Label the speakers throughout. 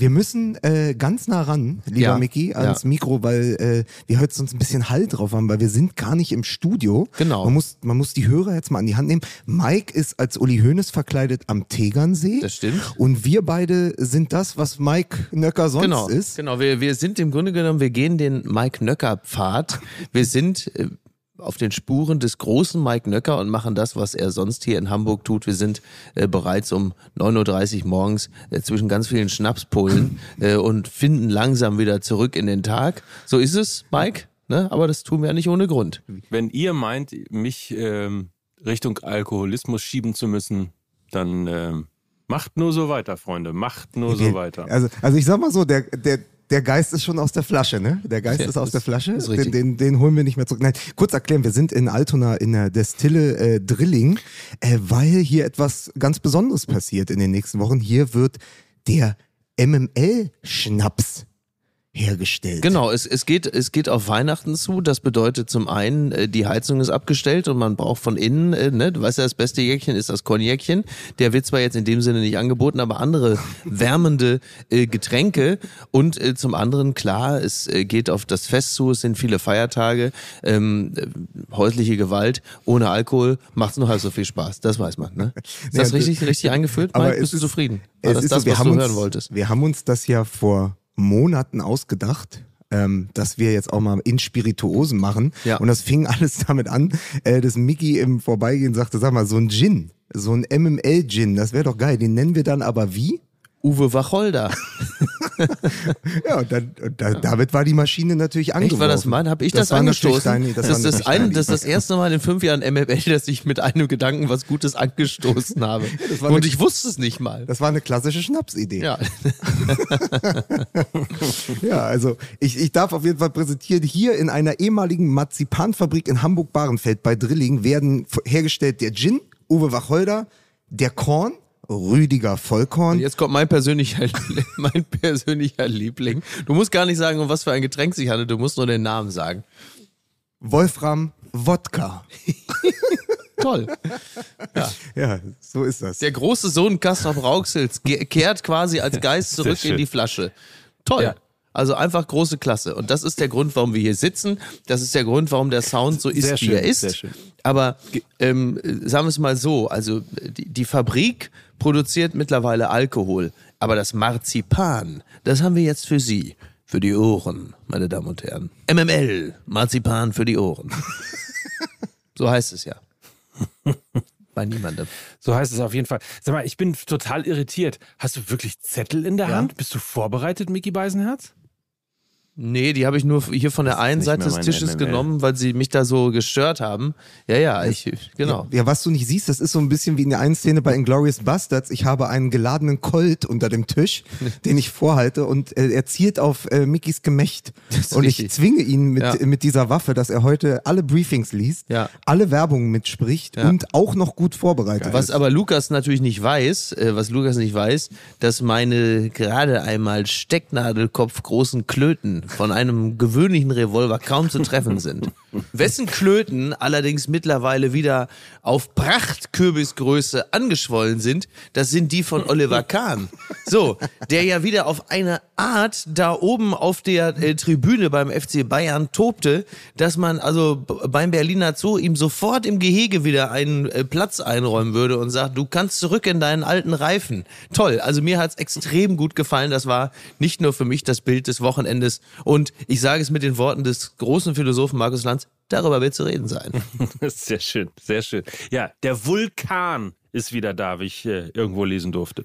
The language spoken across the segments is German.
Speaker 1: Wir müssen äh, ganz nah ran, lieber
Speaker 2: Ja,
Speaker 1: Micky, ans
Speaker 2: ja.
Speaker 1: Mikro, weil äh, wir heute sonst ein bisschen Hall drauf haben, weil wir sind gar nicht im Studio.
Speaker 2: Genau.
Speaker 1: Man muss, man muss die Hörer jetzt mal an die Hand nehmen. Mike ist als Uli Hoeneß verkleidet am Tegernsee.
Speaker 2: Das stimmt.
Speaker 1: Und wir beide sind das, was Mike Nöcker sonst
Speaker 2: Genau,
Speaker 1: ist.
Speaker 2: genau. Wir, wir sind im Grunde genommen, wir gehen den Mike Nöcker Pfad. Wir sind äh, auf den Spuren des großen Mike Nöcker und machen das, was er sonst hier in Hamburg tut. Wir sind äh, bereits um 9.30 Uhr morgens äh, zwischen ganz vielen Schnapspullen äh, und finden langsam wieder zurück in den Tag. So ist es, Mike. Ne? Aber das tun wir ja nicht ohne Grund.
Speaker 3: Wenn ihr meint, mich ähm, Richtung Alkoholismus schieben zu müssen, dann ähm, macht nur so weiter, Freunde. Macht nur so
Speaker 1: Wir-
Speaker 3: weiter.
Speaker 1: Also, also ich sag mal so, der, der, der Geist ist schon aus der Flasche, ne? Der Geist
Speaker 2: Ja,
Speaker 1: ist aus der Flasche. Den, den, den holen wir nicht mehr zurück. Nein, kurz erklären, wir sind in Altona in der Destille äh, Drilling, äh, weil hier etwas ganz Besonderes passiert in den nächsten Wochen. Hier wird der MML-Schnaps hergestellt.
Speaker 2: Genau, es, es, geht, es geht auf Weihnachten zu. Das bedeutet zum einen, äh, die Heizung ist abgestellt und man braucht von innen, äh, ne, du weißt ja, das beste Jäckchen ist das Cognacchen. Der wird zwar jetzt in dem Sinne nicht angeboten, aber andere wärmende äh, Getränke. Und äh, zum anderen, klar, es äh, geht auf das Fest zu, es sind viele Feiertage, ähm, äh, häusliche Gewalt ohne Alkohol macht noch halb so viel Spaß. Das weiß man. Ne? Ist das
Speaker 1: Ja,
Speaker 2: richtig, richtig eingeführt?
Speaker 1: aber
Speaker 2: Mike?
Speaker 1: es
Speaker 2: Bist du zufrieden? War
Speaker 1: Es
Speaker 2: das
Speaker 1: ist
Speaker 2: das,
Speaker 1: so, wir
Speaker 2: was
Speaker 1: haben
Speaker 2: du
Speaker 1: uns,
Speaker 2: hören wolltest?
Speaker 1: Wir haben uns das ja vor Monaten ausgedacht. Ähm, dass wir jetzt auch mal in Spirituosen machen.
Speaker 2: Ja.
Speaker 1: Und das fing alles damit an, äh, dass Mickey im Vorbeigehen sagte, sag mal, so ein Gin, so ein MML-Gin, das wäre doch geil. Den nennen wir dann aber wie?
Speaker 2: Uwe Wacholder.
Speaker 1: Ja, und, dann, und da, damit war die Maschine natürlich angeworfen.
Speaker 2: Echt, war das mein? Habe ich das,
Speaker 1: natürlich
Speaker 2: angestoßen?
Speaker 1: Deine, das,
Speaker 2: das, das, ein, das ist das erste Mal in fünf Jahren MML, dass ich mit einem Gedanken was Gutes angestoßen habe. Und
Speaker 1: eine-
Speaker 2: ich wusste es nicht mal.
Speaker 1: Das war eine klassische Schnapsidee.
Speaker 2: Ja.
Speaker 1: Ja, also ich, ich darf auf jeden Fall präsentieren, hier in einer ehemaligen Marzipanfabrik in Hamburg-Bahrenfeld bei Drilling werden hergestellt der Gin, Uwe Wacholder, der Korn, Rüdiger Vollkorn.
Speaker 2: Jetzt kommt mein persönlicher, mein persönlicher Liebling. Du musst gar nicht sagen, um was für ein Getränk sich handelt, du musst nur den Namen sagen.
Speaker 1: Wolfram Wodka.
Speaker 2: Toll.
Speaker 1: Ja, so ist das.
Speaker 2: Der große Sohn Kastrop Rauxels kehrt quasi als Geist zurück in die Flasche. Toll.
Speaker 3: Ja.
Speaker 2: Also einfach große Klasse. Und das ist der Grund, warum wir hier sitzen. Das ist der Grund, warum der Sound so ist,
Speaker 3: Sehr
Speaker 2: wie
Speaker 3: schön,
Speaker 2: er ist.
Speaker 3: sehr schön.
Speaker 2: Aber ähm, sagen wir es mal so, also die, die Fabrik produziert mittlerweile Alkohol. Aber das Marzipan, das haben wir jetzt für Sie. Für die Ohren, meine Damen und Herren. MML, Marzipan für die Ohren. so heißt es ja. Bei niemandem.
Speaker 3: So heißt es auf jeden Fall. Sag mal, ich bin total irritiert. Hast du wirklich Zettel in der
Speaker 2: Ja.
Speaker 3: Hand? Bist du vorbereitet, Mickey Beisenherz?
Speaker 2: Nee, die habe ich nur hier von der einen Seite des Tisches
Speaker 3: MML.
Speaker 2: genommen, weil sie mich da so gestört haben. Ja, ja, ich, genau.
Speaker 1: Ja, was du nicht siehst, das ist so ein bisschen wie in der einen Szene bei Inglourious Bastards. Ich habe einen geladenen Colt unter dem Tisch, den ich vorhalte und äh, er zielt auf äh, Mickys Gemächt. Und ich
Speaker 2: richtig.
Speaker 1: zwinge ihn mit,
Speaker 2: Ja.
Speaker 1: mit dieser Waffe, dass er heute alle Briefings liest,
Speaker 2: Ja.
Speaker 1: alle Werbung mitspricht
Speaker 2: Ja.
Speaker 1: und auch noch gut vorbereitet
Speaker 2: Was
Speaker 1: ist.
Speaker 2: aber Lukas natürlich nicht weiß, äh, was Lukas nicht weiß, dass meine gerade einmal Stecknadelkopf großen Klöten von einem gewöhnlichen Revolver kaum zu treffen sind. Wessen Klöten allerdings mittlerweile wieder auf Prachtkürbisgröße angeschwollen sind, das sind die von Oliver Kahn. So, der ja wieder auf eine Art da oben auf der äh, Tribüne beim FC Bayern tobte, dass man also beim Berliner Zoo ihm sofort im Gehege wieder einen äh, Platz einräumen würde und sagt, du kannst zurück in deinen alten Reifen. Toll, also mir hat's extrem gut gefallen. Das war nicht nur für mich das Bild des Wochenendes. Und ich sage es mit den Worten des großen Philosophen Markus Lanz, darüber wird zu reden sein.
Speaker 3: Sehr schön, sehr schön. Ja, der Vulkan ist wieder da, wie ich äh, irgendwo lesen durfte.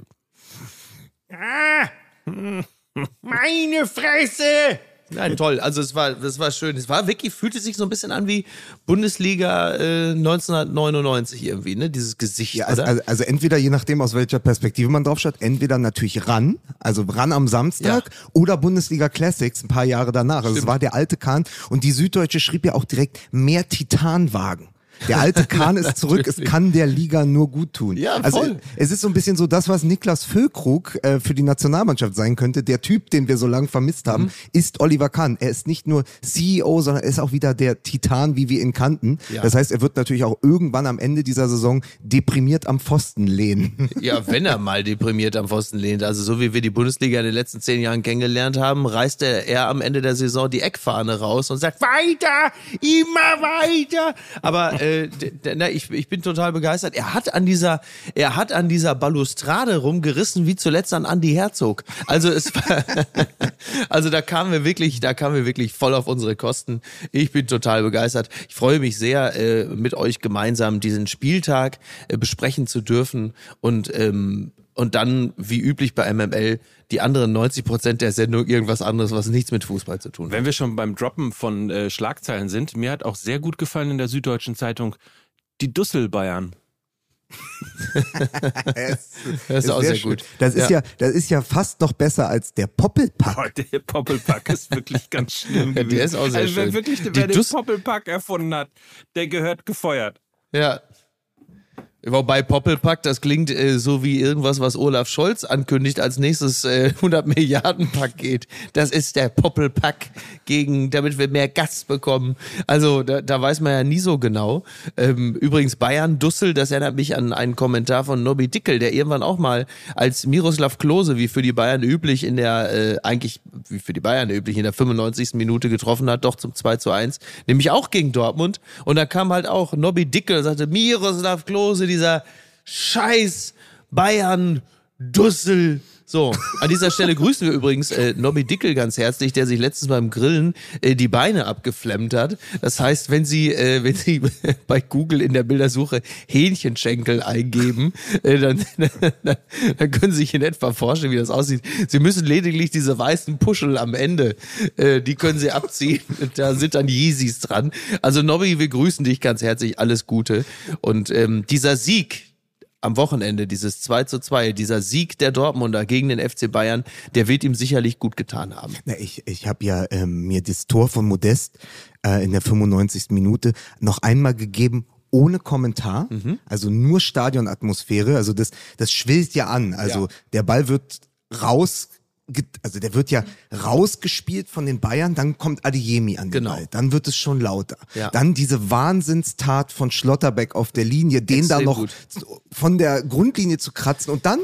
Speaker 2: Meine Fresse! Nein, toll. Also es war, das war schön. Es war wirklich, fühlte sich so ein bisschen an wie Bundesliga äh, 1999 irgendwie, ne? Dieses Gesicht,
Speaker 1: Ja, also, also, also entweder je nachdem, aus welcher Perspektive man drauf schaut, entweder natürlich ran, also ran am Samstag, oder Bundesliga Classics ein paar Jahre danach. Also es war der alte Kahn und die Süddeutsche schrieb ja auch direkt mehr Titanwagen. Der alte Kahn ist zurück, es kann der Liga nur gut tun.
Speaker 2: Ja,
Speaker 1: also
Speaker 2: voll.
Speaker 1: es ist so ein bisschen so das, was Niklas Füllkrug äh, für die Nationalmannschaft sein könnte. Der Typ, den wir so lange vermisst haben,
Speaker 2: Mhm.
Speaker 1: ist Oliver Kahn. Er ist nicht nur CEO, sondern er ist auch wieder der Titan, wie wir ihn kannten.
Speaker 2: Ja.
Speaker 1: Das heißt, er wird natürlich auch irgendwann am Ende dieser Saison deprimiert am Pfosten lehnen.
Speaker 2: Ja, wenn er mal deprimiert am Pfosten lehnt. Also so wie wir die Bundesliga in den letzten zehn Jahren kennengelernt haben, reißt er, er am Ende der Saison die Eckfahne raus und sagt, weiter, immer weiter. Aber äh, d- na, ich, ich bin total begeistert. Er hat an dieser, er hat an dieser Balustrade rumgerissen, wie zuletzt an Andy Herzog. Also es also da kamen wir wirklich, da kamen wir wirklich voll auf unsere Kosten. Ich bin total begeistert. Ich freue mich sehr, äh, mit euch gemeinsam diesen Spieltag äh, besprechen zu dürfen und ähm, und dann, wie üblich bei MML, die anderen 90 Prozent der Sendung irgendwas anderes, was nichts mit Fußball zu tun hat.
Speaker 3: Wenn wir schon beim Droppen von äh, Schlagzeilen sind, mir hat auch sehr gut gefallen in der Süddeutschen Zeitung die Dussel Bayern.
Speaker 2: Das ist auch sehr
Speaker 1: schön.
Speaker 2: gut.
Speaker 1: Das ist
Speaker 2: Ja.
Speaker 1: ja. das ist ja fast noch besser als der Poppelpack.
Speaker 3: Oh, der Poppelpack ist wirklich ganz schlimm
Speaker 2: Ja, der
Speaker 3: gewesen.
Speaker 2: ist auch sehr
Speaker 3: also wer
Speaker 2: schön.
Speaker 3: wirklich,
Speaker 2: Die
Speaker 3: wer den
Speaker 2: Duss-
Speaker 3: Poppelpack erfunden hat, der gehört gefeuert.
Speaker 2: Ja. Wobei Poppelpack, das klingt äh, so wie irgendwas, was Olaf Scholz ankündigt als nächstes äh, 100 Milliarden Paket. Das ist der Poppelpack gegen, damit wir mehr Gas bekommen. Also da, da weiß man ja nie so genau. Ähm, übrigens Bayern Dussel, das erinnert mich an einen Kommentar von Nobby Dickel, der irgendwann auch mal als Miroslav Klose, wie für die Bayern üblich, in der äh, eigentlich wie für die Bayern üblich in der 95. Minute getroffen hat, doch zum 2 zu 1, nämlich auch gegen Dortmund. Und da kam halt auch Nobby Dickel und sagte, Miroslav Klose, dieser scheiß Bayern Dussel. So, an dieser Stelle grüßen wir übrigens äh, Nobby Dickel ganz herzlich, der sich letztens beim Grillen äh, die Beine abgeflemmt hat. Das heißt, wenn Sie, äh, wenn Sie bei Google in der Bildersuche Hähnchenschenkel eingeben, äh, dann, dann, dann können Sie sich in etwa vorstellen, wie das aussieht. Sie müssen lediglich diese weißen Puschel am Ende, äh, die können Sie abziehen. Da sind dann Yeezys dran. Also Nobby, wir grüßen dich ganz herzlich. Alles Gute. Und ähm, dieser Sieg, am Wochenende, dieses 2 zu 2, dieser Sieg der Dortmunder gegen den FC Bayern, der wird ihm sicherlich gut getan haben.
Speaker 1: Na, ich ich habe ja ähm, mir das Tor von Modest äh, in der 95. Minute noch einmal gegeben ohne Kommentar,
Speaker 2: Mhm.
Speaker 1: also nur Stadionatmosphäre, also das das schwillt ja an, also
Speaker 2: Ja.
Speaker 1: der Ball wird raus also der wird ja rausgespielt von den Bayern, dann kommt Adeyemi an den
Speaker 2: Genau.
Speaker 1: Ball, dann wird es schon lauter.
Speaker 2: Ja.
Speaker 1: Dann diese Wahnsinnstat von Schlotterbeck auf der Linie, den da
Speaker 2: Extrem
Speaker 1: noch
Speaker 2: gut.
Speaker 1: von der Grundlinie zu kratzen und dann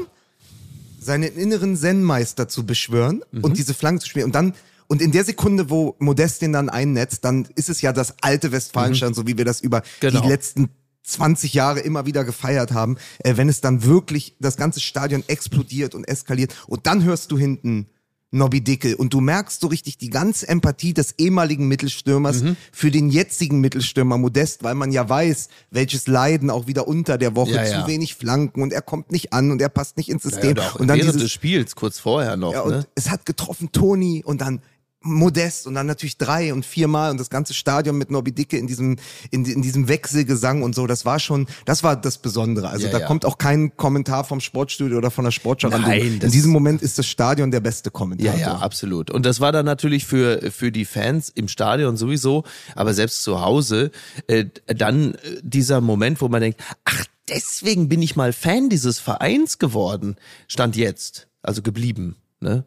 Speaker 1: seinen inneren Zen-Meister zu beschwören
Speaker 2: Mhm.
Speaker 1: und diese Flanken zu spielen. Und dann, und in der Sekunde, wo Modest den dann einnetzt, dann ist es ja das alte Westfalenstein, so wie wir das über
Speaker 2: Mhm. Genau.
Speaker 1: die letzten 20 Jahre immer wieder gefeiert haben, äh, wenn es dann wirklich das ganze Stadion explodiert und eskaliert. Und dann hörst du hinten Nobby Dickel und du merkst so richtig die ganze Empathie des ehemaligen Mittelstürmers
Speaker 2: Mhm.
Speaker 1: für den jetzigen Mittelstürmer Modest, weil man ja weiß, welches Leiden auch wieder unter der Woche,
Speaker 2: Ja,
Speaker 1: zu
Speaker 2: ja.
Speaker 1: wenig Flanken und er kommt nicht an und er passt nicht ins
Speaker 2: Ja,
Speaker 1: System.
Speaker 2: und auch
Speaker 1: und dann
Speaker 2: während
Speaker 1: dieses,
Speaker 2: des Spiels, kurz vorher noch.
Speaker 1: ja, und
Speaker 2: ne?
Speaker 1: es hat getroffen Toni und dann Modest und dann natürlich drei und viermal und das ganze Stadion mit Nobby Dicke in diesem, in, in diesem Wechselgesang und so. Das war schon, das war das Besondere. Also
Speaker 2: Ja,
Speaker 1: da
Speaker 2: ja.
Speaker 1: kommt auch kein Kommentar vom Sportstudio oder von der Sportschau.
Speaker 2: Nein,
Speaker 1: in diesem Moment ist das Stadion der beste Kommentator.
Speaker 2: Ja, ja, absolut. Und das war dann natürlich für, für die Fans im Stadion sowieso, aber selbst zu Hause, äh, dann äh, dieser Moment, wo man denkt, ach, deswegen bin ich mal Fan dieses Vereins geworden, stand jetzt, also geblieben. Ne?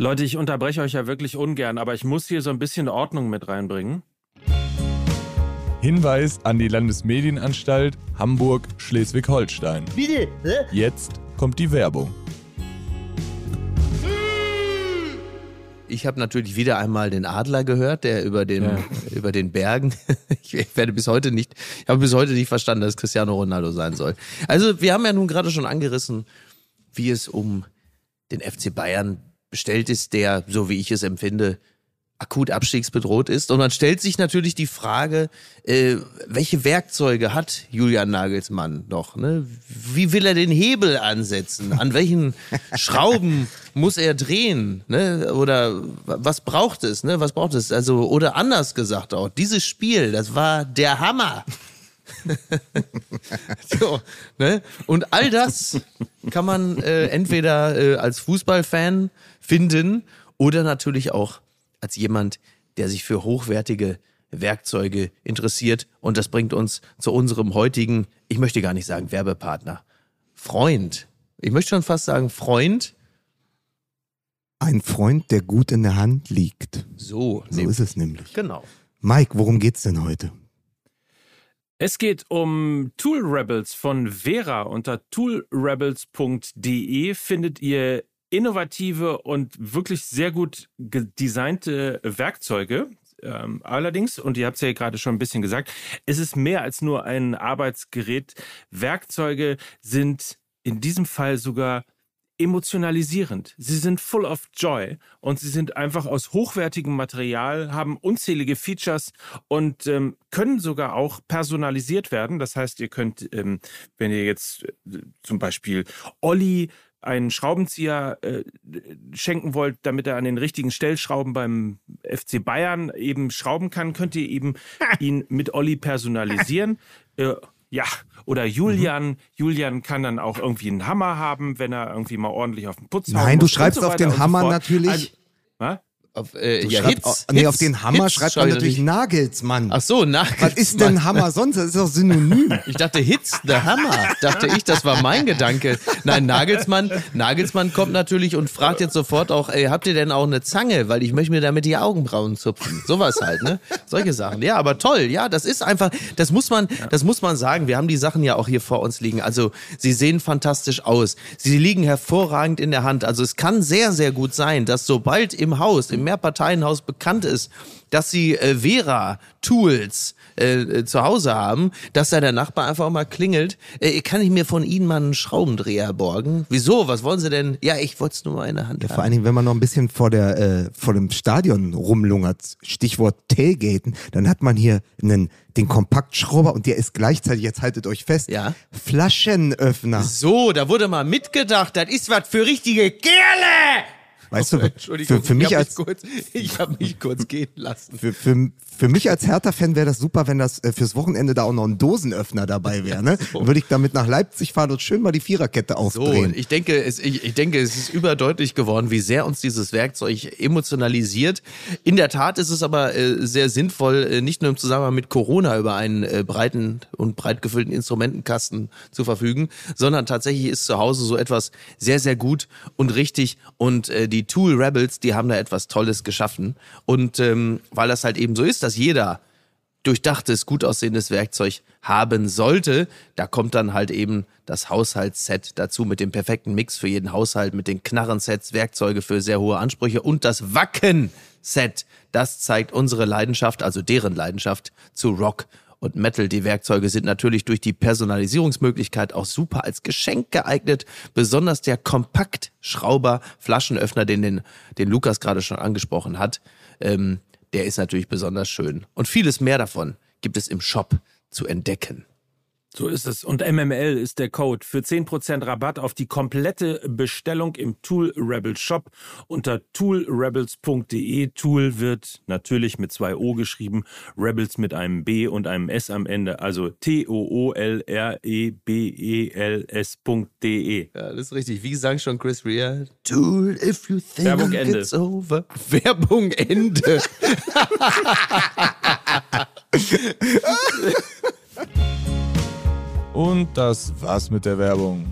Speaker 3: Leute, ich unterbreche euch ja wirklich ungern, aber ich muss hier so ein bisschen Ordnung mit reinbringen.
Speaker 4: Hinweis an die Landesmedienanstalt Hamburg-Schleswig-Holstein.
Speaker 5: Bitte? Hä?
Speaker 4: Jetzt kommt die Werbung.
Speaker 2: Ich habe natürlich wieder einmal den Adler gehört, der über den,
Speaker 3: Ja.
Speaker 2: über den Bergen. Ich werde bis heute nicht, ich habe bis heute nicht verstanden, dass es Cristiano Ronaldo sein soll. Also, wir haben ja nun gerade schon angerissen, wie es um den FC Bayern bestellt ist, der, so wie ich es empfinde, akut abstiegsbedroht ist. Und man stellt sich natürlich die Frage, äh, welche Werkzeuge hat Julian Nagelsmann noch? Ne? Wie will er den Hebel ansetzen? An welchen Schrauben muss er drehen? Ne? Oder was braucht es? Ne? Was braucht es? Also, oder anders gesagt auch, dieses Spiel, das war der Hammer. so, ne? Und all das kann man äh, entweder äh, als Fußballfan finden oder natürlich auch als jemand, der sich für hochwertige Werkzeuge interessiert. Und das bringt uns zu unserem heutigen, ich möchte gar nicht sagen Werbepartner, Freund. Ich möchte schon fast sagen Freund.
Speaker 1: Ein Freund, der gut in der Hand liegt.
Speaker 2: So,
Speaker 1: So
Speaker 2: ne-
Speaker 1: ist es nämlich.
Speaker 2: genau.
Speaker 1: Mike, worum geht's denn heute?
Speaker 3: Es geht um Tool Rebels von Vera. Unter toolrebels.de findet ihr innovative und wirklich sehr gut gedesignte Werkzeuge. Ähm, allerdings, und ihr habt es ja gerade schon ein bisschen gesagt, es ist mehr als nur ein Arbeitsgerät. Werkzeuge sind in diesem Fall sogar emotionalisierend. Sie sind full of joy und sie sind einfach aus hochwertigem Material, haben unzählige Features und ähm, können sogar auch personalisiert werden. Das heißt, ihr könnt, ähm, wenn ihr jetzt äh, zum Beispiel Olli einen Schraubenzieher äh, schenken wollt, damit er an den richtigen Stellschrauben beim FC Bayern eben schrauben kann, könnt ihr eben ihn mit Olli personalisieren. Äh, ja, oder Julian. Julian kann dann auch irgendwie einen Hammer haben, wenn er irgendwie mal ordentlich auf den Putz
Speaker 1: Nein, du schreibst
Speaker 3: so
Speaker 1: auf den
Speaker 3: so
Speaker 1: Hammer natürlich-
Speaker 3: Also?
Speaker 2: Auf, äh, ja, Hits.
Speaker 1: nee,
Speaker 2: Hits,
Speaker 1: auf den Hammer
Speaker 2: Hits
Speaker 1: schreibt man
Speaker 2: ich
Speaker 1: natürlich Nagelsmann.
Speaker 2: Ach so, nach.
Speaker 1: Was ist denn Hammer sonst? Das ist doch synonym.
Speaker 2: Ich dachte Hits, der Hammer. Dachte ich, das war mein Gedanke. Nein, Nagelsmann, Nagelsmann kommt natürlich und fragt jetzt sofort auch, ey, habt ihr denn auch eine Zange? Weil ich möchte mir damit die Augenbrauen zupfen. Sowas halt, ne? Solche Sachen. Ja, aber toll. Ja, das ist einfach, das muss man, das muss man sagen. Wir haben die Sachen ja auch hier vor uns liegen. Also, sie sehen fantastisch aus. Sie liegen hervorragend in der Hand. Also, es kann sehr, sehr gut sein, dass sobald im Haus, im Mehrparteienhaus bekannt ist, dass sie äh, Vera Tools äh, äh, zu Hause haben, dass da der Nachbar einfach mal klingelt. Äh, kann ich mir von Ihnen mal einen Schraubendreher borgen? Wieso? Was wollen Sie denn? Ja, ich wollte es nur mal in der Hand
Speaker 1: Ja, vor
Speaker 2: haben.
Speaker 1: allen Dingen, wenn man noch ein bisschen vor der äh, vor dem Stadion rumlungert, Stichwort Tailgaten, dann hat man hier einen den Kompaktschrauber und der ist gleichzeitig, jetzt haltet euch fest,
Speaker 2: Ja.
Speaker 1: Flaschenöffner.
Speaker 2: So, da wurde mal mitgedacht. Das ist was für richtige Kerle!
Speaker 1: Weißt du,
Speaker 2: Entschuldigung,
Speaker 1: für, für mich
Speaker 2: ich hab
Speaker 1: als
Speaker 2: kurz, ich habe mich kurz gehen lassen.
Speaker 1: für, für, für mich als Hertha-Fan wäre das super, wenn das äh, fürs Wochenende da auch noch ein Dosenöffner dabei wäre. Ne? Dann würde ich damit nach Leipzig fahren und schön mal die Viererkette
Speaker 2: So,
Speaker 1: aufdrehen.
Speaker 2: ich denke, es, ich, ich denke, es ist überdeutlich geworden, wie sehr uns dieses Werkzeug emotionalisiert. In der Tat ist es aber äh, sehr sinnvoll, äh, nicht nur im Zusammenhang mit Corona über einen äh, breiten und breit gefüllten Instrumentenkasten zu verfügen, sondern tatsächlich ist zu Hause so etwas sehr, sehr gut und richtig. Und äh, die Tool Rebels, die haben da etwas Tolles geschaffen. Und ähm, weil das halt eben so ist, dass jeder durchdachtes, gut aussehendes Werkzeug haben sollte. Da kommt dann halt eben das Haushaltsset dazu mit dem perfekten Mix für jeden Haushalt, mit den Knarrensets, Werkzeuge für sehr hohe Ansprüche und das Wacken-Set. Das zeigt unsere Leidenschaft, also deren Leidenschaft zu Rock und Metal. Die Werkzeuge sind natürlich durch die Personalisierungsmöglichkeit auch super als Geschenk geeignet. Besonders der Kompaktschrauber Flaschenöffner, den, den, den Lukas gerade schon angesprochen hat, ähm, der ist natürlich besonders schön. Und vieles mehr davon gibt es im Shop zu entdecken.
Speaker 3: So ist es. Und MML ist der Code für 10% Rabatt auf die komplette Bestellung im Tool Rebels Shop unter toolrebels.de. Tool wird natürlich mit zwei O geschrieben, Rebels mit einem B und einem S am Ende, also E T-O-O-L-R-E-B-E-L-S.de.
Speaker 2: Ja, das ist richtig. Wie sang schon Chris Rea? Tool, if you think
Speaker 3: Werbung Ende.
Speaker 2: it's over. Werbung Ende.
Speaker 4: Und das war's mit der Werbung.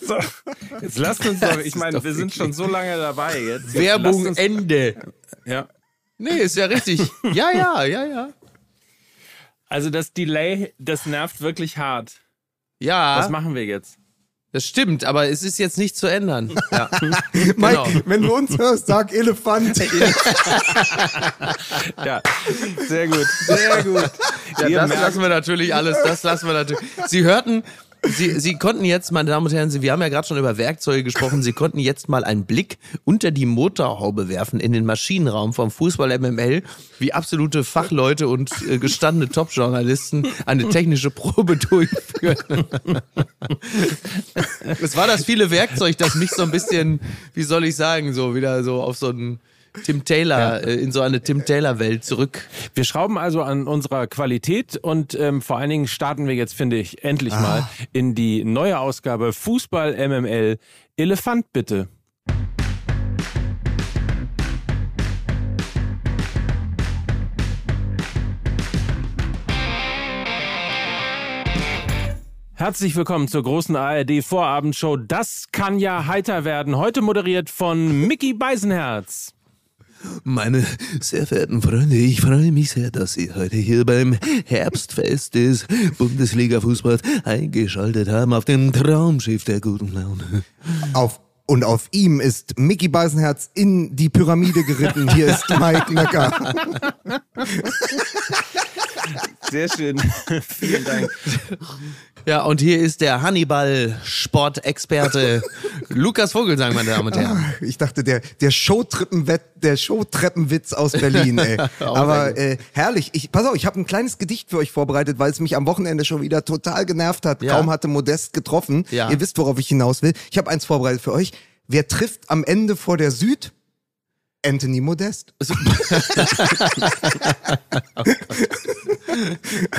Speaker 3: So, jetzt lasst uns doch, ich meine, wir sind schon so lange dabei jetzt. jetzt
Speaker 2: Werbung
Speaker 3: uns,
Speaker 2: Ende.
Speaker 3: ja.
Speaker 2: Nee, ist ja richtig. Ja, ja, ja, ja.
Speaker 3: Also das Delay, das nervt wirklich hart. Was
Speaker 2: Ja,
Speaker 3: machen wir jetzt?
Speaker 2: Das stimmt, aber es ist jetzt nicht zu ändern. Ja.
Speaker 1: Mike,
Speaker 2: genau.
Speaker 1: wenn du uns hörst, sag Elefant.
Speaker 3: Ja, sehr gut, sehr gut.
Speaker 2: Ja, das
Speaker 3: merkt-
Speaker 2: lassen wir natürlich alles, das lassen wir natürlich. Sie hörten, Sie, Sie konnten jetzt, meine Damen und Herren, Sie, wir haben ja gerade schon über Werkzeuge gesprochen, Sie konnten jetzt mal einen Blick unter die Motorhaube werfen in den Maschinenraum vom Fußball MML, wie absolute Fachleute und äh, gestandene Top-Journalisten eine technische Probe durchführen. es war das viele Werkzeug, das mich so ein bisschen, wie soll ich sagen, so wieder so auf so einen Tim Taylor, ja. Äh, in so eine Tim Taylor-Welt zurück.
Speaker 3: Wir schrauben also an unserer Qualität und ähm, vor allen Dingen starten wir jetzt, finde ich, endlich ah. mal in die neue Ausgabe Fußball MML. Elefant bitte. Herzlich willkommen zur großen ARD Vorabendshow. Das kann ja heiter werden. Heute moderiert von Mickey Beisenherz.
Speaker 2: Meine sehr verehrten Freunde, ich freue mich sehr, dass Sie heute hier beim Herbstfest des Bundesliga-Fußballs eingeschaltet haben auf dem Traumschiff der guten Laune.
Speaker 1: Auf und auf ihm ist Mickey Beisenherz in die Pyramide geritten. Hier ist Mike Nöcker.
Speaker 3: Sehr schön. Vielen Dank.
Speaker 2: Ja, und hier ist der Hannibal-Sportexperte Lukas Vogelsang, meine Damen und Herren.
Speaker 1: Ich dachte, der, der Showtreppenwett, der Showtreppenwitz aus Berlin, ey. Aber äh, herrlich. Ich, pass auf, ich habe ein kleines Gedicht für euch vorbereitet, weil es mich am Wochenende schon wieder total genervt hat.
Speaker 2: Ja.
Speaker 1: Kaum hatte Modest getroffen.
Speaker 2: Ja.
Speaker 1: Ihr wisst, worauf ich hinaus will. Ich habe eins vorbereitet für euch. Wer trifft am Ende vor der Süd? Anthony Modest.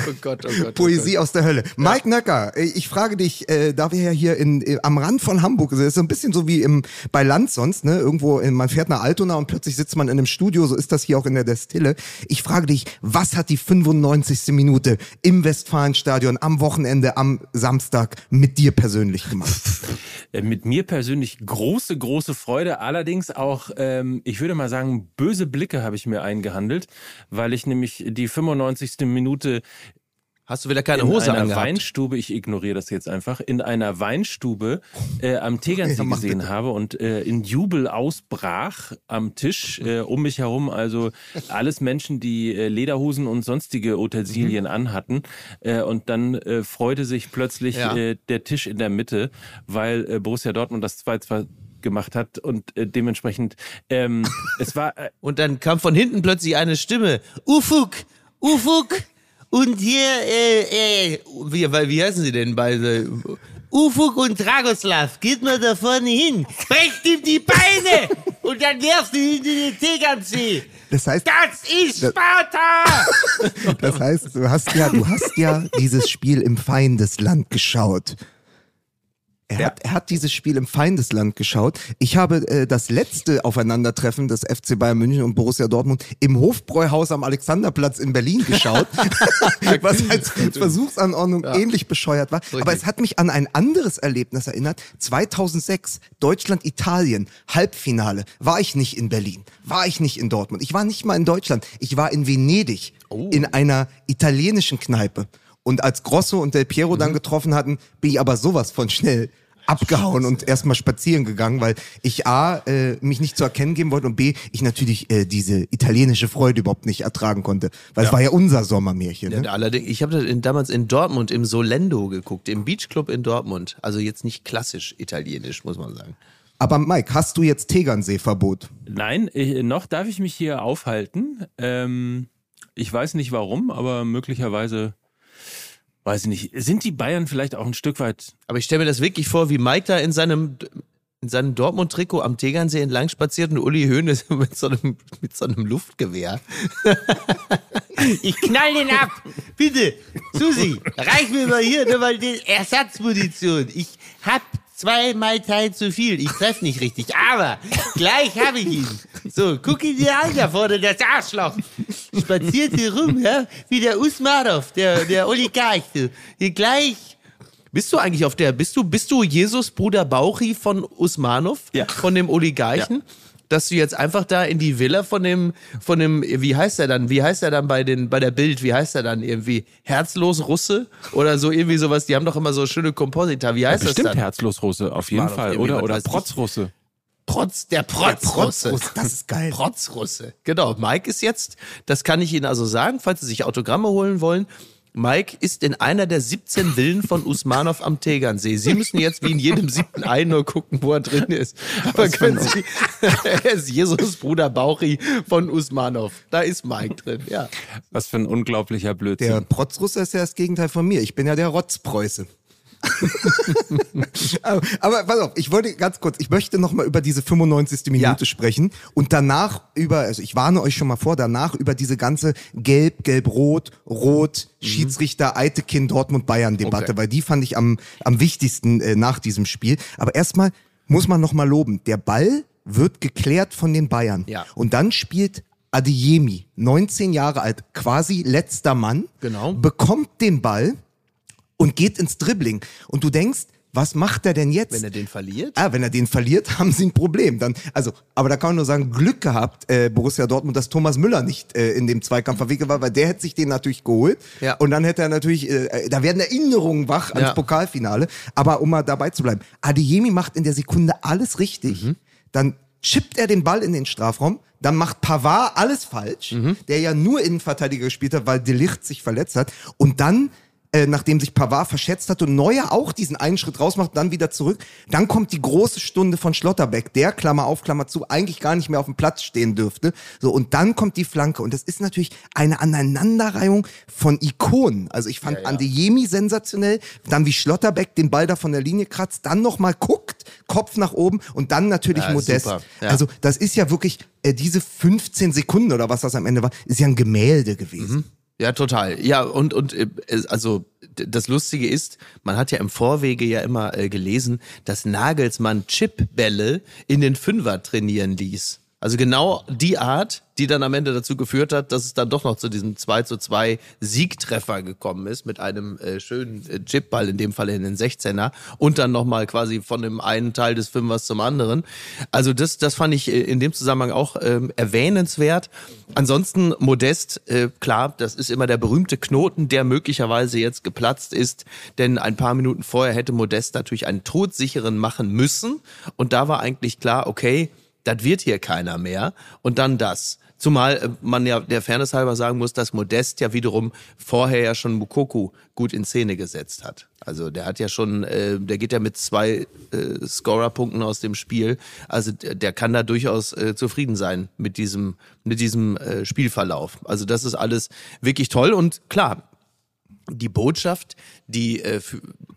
Speaker 2: Oh Gott, oh Gott.
Speaker 1: Poesie aus der Hölle. Mike Nöcker, äh, ich frage dich, äh, da wir ja hier in, äh, am Rand von Hamburg sind, ist so ein bisschen so wie im, bei Land sonst, ne? Irgendwo, in, man fährt nach Altona und plötzlich sitzt man in einem Studio, so ist das hier auch in der Destille. Ich frage dich, was hat die 95. Minute im Westfalenstadion am Wochenende, am Samstag mit dir persönlich gemacht?
Speaker 3: Äh, Mit mir persönlich große, große Freude. Allerdings auch, ähm, ich würde mal sagen, böse Blicke habe ich mir eingehandelt, weil ich nämlich die 95. Minute
Speaker 2: Hast du wieder keine
Speaker 3: in
Speaker 2: Hose
Speaker 3: einer
Speaker 2: angehabt?
Speaker 3: Weinstube, ich ignoriere das jetzt einfach, in einer Weinstube äh, am Tegernsee
Speaker 1: Ja,
Speaker 3: gesehen
Speaker 1: bitte.
Speaker 3: habe und äh, in Jubel ausbrach am Tisch äh, um mich herum, also alles Menschen, die äh, Lederhosen und sonstige Utensilien
Speaker 1: Mhm.
Speaker 3: anhatten äh, und dann äh, freute sich plötzlich
Speaker 2: Ja.
Speaker 3: äh, der Tisch in der Mitte, weil äh, Borussia Dortmund das 2-2 gemacht hat und äh, dementsprechend ähm, es war äh,
Speaker 2: Und dann kam von hinten plötzlich eine Stimme. Ufuk, Ufuk. Und hier, äh, äh, wie, weil, wie heißen sie denn beide? Ufuk und Dragoslav, geht mal da vorne hin, brecht ihm die Beine und dann werft ihn in den Tegernsee.
Speaker 1: Das heißt,
Speaker 2: Das ist Sparta!
Speaker 1: das heißt, du hast ja, du hast ja dieses Spiel im Feindesland geschaut. Er, hat, er hat dieses Spiel im Feindesland geschaut. Ich habe äh, das letzte Aufeinandertreffen des FC Bayern München und Borussia Dortmund im Hofbräuhaus am Alexanderplatz in Berlin geschaut, was als Versuchsanordnung ähnlich bescheuert war. Aber es hat mich an ein anderes Erlebnis erinnert. 2006, Deutschland-Italien, Halbfinale. War ich nicht in Berlin, war ich nicht in Dortmund, ich war nicht mal in Deutschland, ich war in Venedig, in einer italienischen Kneipe. Und als Grosso und Del Piero dann getroffen hatten, bin ich aber sowas von schnell abgehauen und erstmal spazieren gegangen, weil ich A, äh, mich nicht zu erkennen geben wollte und B, ich natürlich äh, diese italienische Freude überhaupt nicht ertragen konnte. Weil es war ja unser Sommermärchen. Ne?
Speaker 2: Ja, allerdings, ich habe das in, damals in Dortmund im Solendo geguckt, im Beachclub in Dortmund. Also jetzt nicht klassisch italienisch, muss man sagen.
Speaker 1: Aber Mike, hast du jetzt Tegernseeverbot?
Speaker 3: Nein, äh, noch darf ich mich hier aufhalten. Ähm, ich weiß nicht warum, aber möglicherweise, weiß ich nicht, sind die Bayern vielleicht auch ein Stück weit.
Speaker 2: Aber ich stelle mir das wirklich vor, wie Mike da in seinem in seinem Dortmund-Trikot am Tegernsee entlang spaziert und Uli Hoeneß mit so einem, mit so einem Luftgewehr. ich knall den ab! Bitte, Susi, reich mir mal hier nur mal die Ersatzmunition. Ich hab zwei Mai Tai zu viel. Ich treffe nicht richtig, aber gleich habe ich ihn. So, guck ihn dir an da vorne, das Arschloch. Spaziert hier rum, ja, wie der Usmanov, der, der Oligarch. Hier gleich bist du eigentlich auf der, bist du, bist du Jesus Bruder Bauchi von Usmanov?
Speaker 3: Ja.
Speaker 2: Von dem Oligarchen? Dass du jetzt einfach da in die Villa von dem, von dem, wie heißt er dann? Wie heißt er dann bei den, bei der Bild? Wie heißt er dann irgendwie? Herzlos Russe? Oder so irgendwie sowas? Die haben doch immer so schöne Komposita. Wie heißt das
Speaker 3: Bestimmt
Speaker 2: dann?
Speaker 3: herzlos Russe, auf jeden
Speaker 2: War
Speaker 3: Fall. Oder, oder
Speaker 2: weiß ich.
Speaker 3: Protzrusse.
Speaker 2: Protz, der Protzrusse.
Speaker 1: Protzrusse, das ist geil.
Speaker 2: Protzrusse. Genau. Mike ist jetzt, das kann ich Ihnen also sagen, falls Sie sich Autogramme holen wollen. Mike ist in einer der 17 Villen von Usmanov am Tegernsee. Sie müssen jetzt wie in jedem siebten Ei nur gucken, wo er drin ist. Aber können Sie, er ist Jesus Bruder Bauchi von Usmanov. Da ist Mike drin, ja.
Speaker 3: Was für ein unglaublicher Blödsinn.
Speaker 1: Der Protzrusse ist ja das Gegenteil von mir. Ich bin ja der Rotzpreuße. aber, aber pass auf, ich wollte ganz kurz, ich möchte noch mal über diese 95. Minute
Speaker 2: Ja.
Speaker 1: sprechen und danach über, also ich warne euch schon mal vor, danach über diese ganze Gelb, Gelb-Rot, Rot, Schiedsrichter, Eitekin, Dortmund-Bayern-Debatte,
Speaker 2: Mhm. Okay.
Speaker 1: weil die fand ich am, am wichtigsten äh, nach diesem Spiel. Aber erstmal muss man noch mal loben, der Ball wird geklärt von den Bayern.
Speaker 2: Ja.
Speaker 1: Und dann spielt Adeyemi, 19 Jahre alt, quasi letzter Mann,
Speaker 2: Genau.
Speaker 1: bekommt den Ball und geht ins Dribbling. Und du denkst, was macht er denn jetzt?
Speaker 2: Wenn er den verliert?
Speaker 1: Ah, wenn er den verliert, haben sie ein Problem. Dann, also, aber da kann man nur sagen, Glück gehabt, äh, Borussia Dortmund, dass Thomas Müller nicht äh, in dem Zweikampf verwickelt war, weil der hätte sich den natürlich geholt.
Speaker 2: Ja.
Speaker 1: Und dann hätte er natürlich, äh, da werden Erinnerungen wach ans
Speaker 2: Ja.
Speaker 1: Pokalfinale. Aber um mal dabei zu bleiben, Adeyemi macht in der Sekunde alles richtig.
Speaker 2: Mhm.
Speaker 1: Dann chippt er den Ball in den Strafraum. Dann macht Pavard alles falsch,
Speaker 2: Mhm.
Speaker 1: der ja nur Innenverteidiger gespielt hat, weil Delicht sich verletzt hat. Und dann äh, nachdem sich Pavard verschätzt hat und Neuer auch diesen einen Schritt rausmacht, dann wieder zurück. Dann kommt die große Stunde von Schlotterbeck, der, Klammer auf, Klammer zu, eigentlich gar nicht mehr auf dem Platz stehen dürfte. So, und dann kommt die Flanke. Und das ist natürlich eine Aneinanderreihung von Ikonen. Also ich fand Andejemi sensationell, dann wie Schlotterbeck den Ball da von der Linie kratzt, dann nochmal guckt, Kopf nach oben und dann natürlich
Speaker 2: Ja,
Speaker 1: Modest.
Speaker 2: Ja.
Speaker 1: Also das ist ja wirklich, äh, diese 15 Sekunden oder was das am Ende war, ist ja ein Gemälde gewesen.
Speaker 2: Ja, total. Ja, und, und äh, also das Lustige ist, man hat ja im Vorwege ja immer äh, gelesen, dass Nagelsmann Chipbälle in den Fünfer trainieren ließ. Also genau die Art, die dann am Ende dazu geführt hat, dass es dann doch noch zu diesem 2 zu 2 Siegtreffer gekommen ist mit einem äh, schönen äh, Chipball, in dem Fall in den 16er und dann nochmal quasi von dem einen Teil des Fünfers zum anderen. Also das, das fand ich äh, in dem Zusammenhang auch ähm, erwähnenswert. Ansonsten Modest, äh, klar, das ist immer der berühmte Knoten, der möglicherweise jetzt geplatzt ist, denn ein paar Minuten vorher hätte Modest natürlich einen todsicheren machen müssen und da war eigentlich klar, okay, das wird hier keiner mehr und dann das. Zumal äh, man ja der Fairness halber sagen muss, dass Modest ja wiederum vorher ja schon Mukoku gut in Szene gesetzt hat. Also der hat ja schon, äh, der geht ja mit zwei äh, Scorerpunkten aus dem Spiel. Also der, kann da durchaus äh, zufrieden sein mit diesem, mit diesem äh, Spielverlauf. Also das ist alles wirklich toll und klar, die Botschaft, die äh,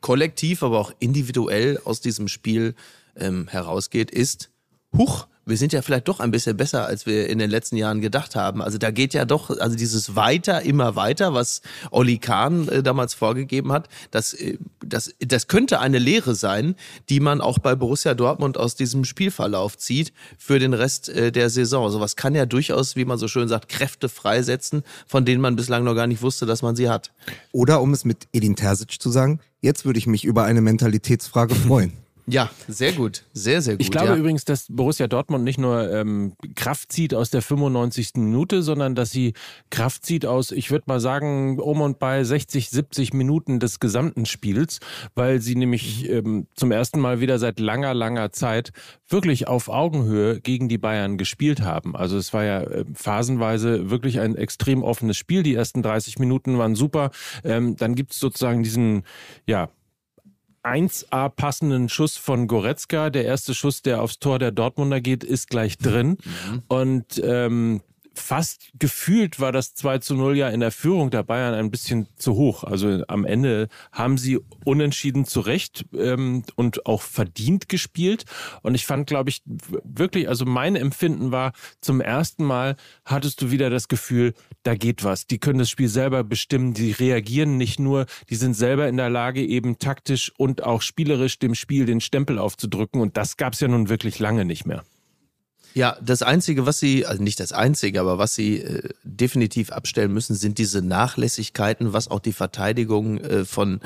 Speaker 2: kollektiv, aber auch individuell aus diesem Spiel ähm, herausgeht, ist, huch, wir sind ja vielleicht doch ein bisschen besser, als wir in den letzten Jahren gedacht haben. Also da geht ja doch, also dieses weiter, immer weiter, was Olli Kahn äh, damals vorgegeben hat, das, äh, das, das könnte eine Lehre sein, die man auch bei Borussia Dortmund aus diesem Spielverlauf zieht für den Rest äh, der Saison. Sowas kann ja durchaus, wie man so schön sagt, Kräfte freisetzen, von denen man bislang noch gar nicht wusste, dass man sie hat.
Speaker 1: Oder um es mit Edin Terzic zu sagen, jetzt würde ich mich über eine Mentalitätsfrage freuen.
Speaker 2: Ja, sehr gut. Sehr, sehr gut.
Speaker 3: Ich glaube
Speaker 2: ja.
Speaker 3: übrigens, dass Borussia Dortmund nicht nur ähm, Kraft zieht aus der 95. Minute, sondern dass sie Kraft zieht aus, ich würde mal sagen, um und bei 60, 70 Minuten des gesamten Spiels, weil sie nämlich ähm, zum ersten Mal wieder seit langer, langer Zeit wirklich auf Augenhöhe gegen die Bayern gespielt haben. Also es war ja äh, phasenweise wirklich ein extrem offenes Spiel. Die ersten 30 Minuten waren super. Ähm, dann gibt's sozusagen diesen, ja, 1A passenden Schuss von Goretzka. Der erste Schuss, der aufs Tor der Dortmunder geht, ist gleich drin. Und ähm, fast gefühlt war das 2 zu 0 ja in der Führung der Bayern ein bisschen zu hoch. Also am Ende haben sie unentschieden zurecht ähm, und auch verdient gespielt. Und ich fand, glaube ich, wirklich, also mein Empfinden war, zum ersten Mal hattest du wieder das Gefühl, da geht was. Die können das Spiel selber bestimmen, die reagieren nicht nur, die sind selber in der Lage, eben taktisch und auch spielerisch dem Spiel den Stempel aufzudrücken. Und das gab es ja nun wirklich lange nicht mehr.
Speaker 2: Ja, das Einzige, was sie, also nicht das Einzige, aber was sie äh, definitiv abstellen müssen, sind diese Nachlässigkeiten, was auch die Verteidigung äh, von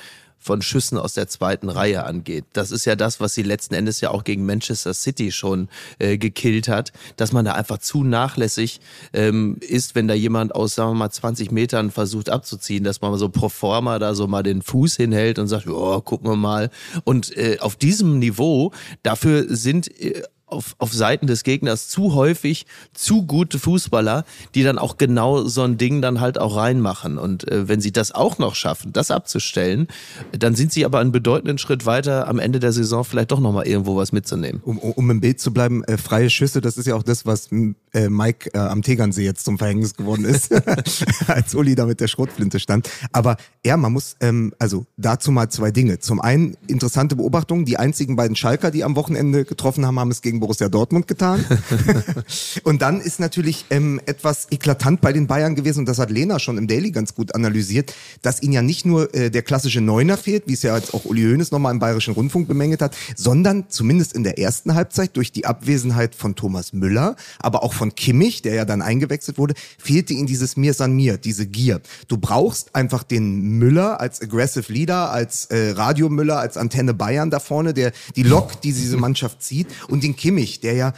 Speaker 2: von Schüssen aus der zweiten Reihe angeht. Das ist ja das, was sie letzten Endes ja auch gegen Manchester City schon äh, gekillt hat, dass man da einfach zu nachlässig ähm, ist, wenn da jemand aus, sagen wir mal, 20 Metern versucht abzuziehen, dass man so pro forma da so mal den Fuß hinhält und sagt, ja, gucken wir mal. Und äh, auf diesem Niveau, dafür sind äh, auf, auf Seiten des Gegners zu häufig zu gute Fußballer, die dann auch genau so ein Ding dann halt auch reinmachen. Und äh, wenn sie das auch noch schaffen, das abzustellen, dann sind sie aber einen bedeutenden Schritt weiter, am Ende der Saison vielleicht doch nochmal irgendwo was mitzunehmen.
Speaker 1: Um, um im Bild zu bleiben, äh, freie Schüsse, das ist ja auch das, was äh, Mike äh, am Tegernsee jetzt zum Verhängnis geworden ist, als Uli da mit der Schrotflinte stand. Aber ja, man muss, ähm, also dazu mal zwei Dinge. Zum einen interessante Beobachtung, die einzigen beiden Schalker, die am Wochenende getroffen haben, haben es gegen Borussia Dortmund getan. und dann ist natürlich ähm, etwas eklatant bei den Bayern gewesen, und das hat Lena schon im Daily ganz gut analysiert, dass ihnen ja nicht nur äh, der klassische Neuner fehlt, wie es ja jetzt auch Uli Hoeneß nochmal im Bayerischen Rundfunk bemängelt hat, sondern zumindest in der ersten Halbzeit durch die Abwesenheit von Thomas Müller, aber auch von Kimmich, der ja dann eingewechselt wurde, fehlte ihnen dieses Mir san mir, diese Gier. Du brauchst einfach den Müller als Aggressive Leader, als äh, Radio Müller, als Antenne Bayern da vorne, der die Lok, die diese Mannschaft zieht, und den Kimmich, der ja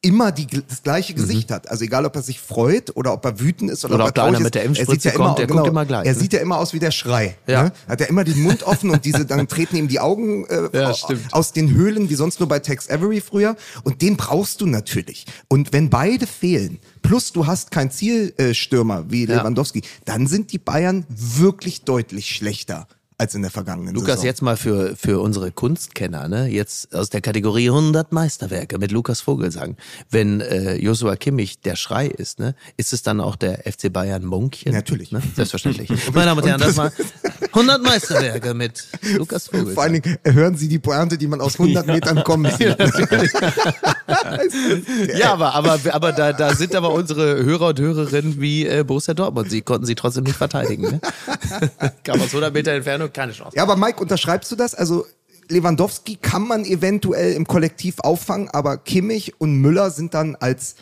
Speaker 1: immer die, das gleiche Gesicht mhm. hat. Also egal, ob er sich freut oder ob er wütend ist oder,
Speaker 2: oder
Speaker 1: ob,
Speaker 2: ob da einer mit der Impfspritze
Speaker 1: ja
Speaker 2: kommt,
Speaker 1: immer,
Speaker 2: der
Speaker 1: genau,
Speaker 2: immer gleich.
Speaker 1: Er
Speaker 2: ne?
Speaker 1: sieht ja immer aus wie der Schrei.
Speaker 2: Ja.
Speaker 1: Ne? Hat er immer den Mund offen und diese, dann treten ihm die Augen äh,
Speaker 2: Ja,
Speaker 1: aus, aus den Höhlen, wie sonst nur bei Tex Avery früher. Und den brauchst du natürlich. Und wenn beide fehlen, plus du hast keinen Zielstürmer wie
Speaker 2: Ja.
Speaker 1: Lewandowski, dann sind die Bayern wirklich deutlich schlechter als in der vergangenen
Speaker 2: Lukas,
Speaker 1: Saison.
Speaker 2: jetzt mal für, für unsere Kunstkenner, ne? Jetzt aus der Kategorie 100 Meisterwerke mit Lukas Vogelsang. Wenn äh, Joshua Kimmich der Schrei ist, ne? Ist es dann auch der FC Bayern Munkchen?
Speaker 1: Natürlich.
Speaker 2: Ne? Selbstverständlich. Meine Damen und Herren, das war 100 Meisterwerke mit Lukas Vogelsang.
Speaker 1: Vor allen Dingen hören Sie die Pointe, die man aus 100 Metern kommen sieht.
Speaker 2: Ja, aber, aber, aber da, da sind aber unsere Hörer und Hörerinnen wie äh, Borussia Dortmund. Sie konnten sie trotzdem nicht verteidigen. Ne? Kam aus 100 Meter Entfernung, keine Chance.
Speaker 1: Ja, aber Mike, unterschreibst du das? Also Lewandowski kann man eventuell im Kollektiv auffangen, aber Kimmich und Müller sind dann als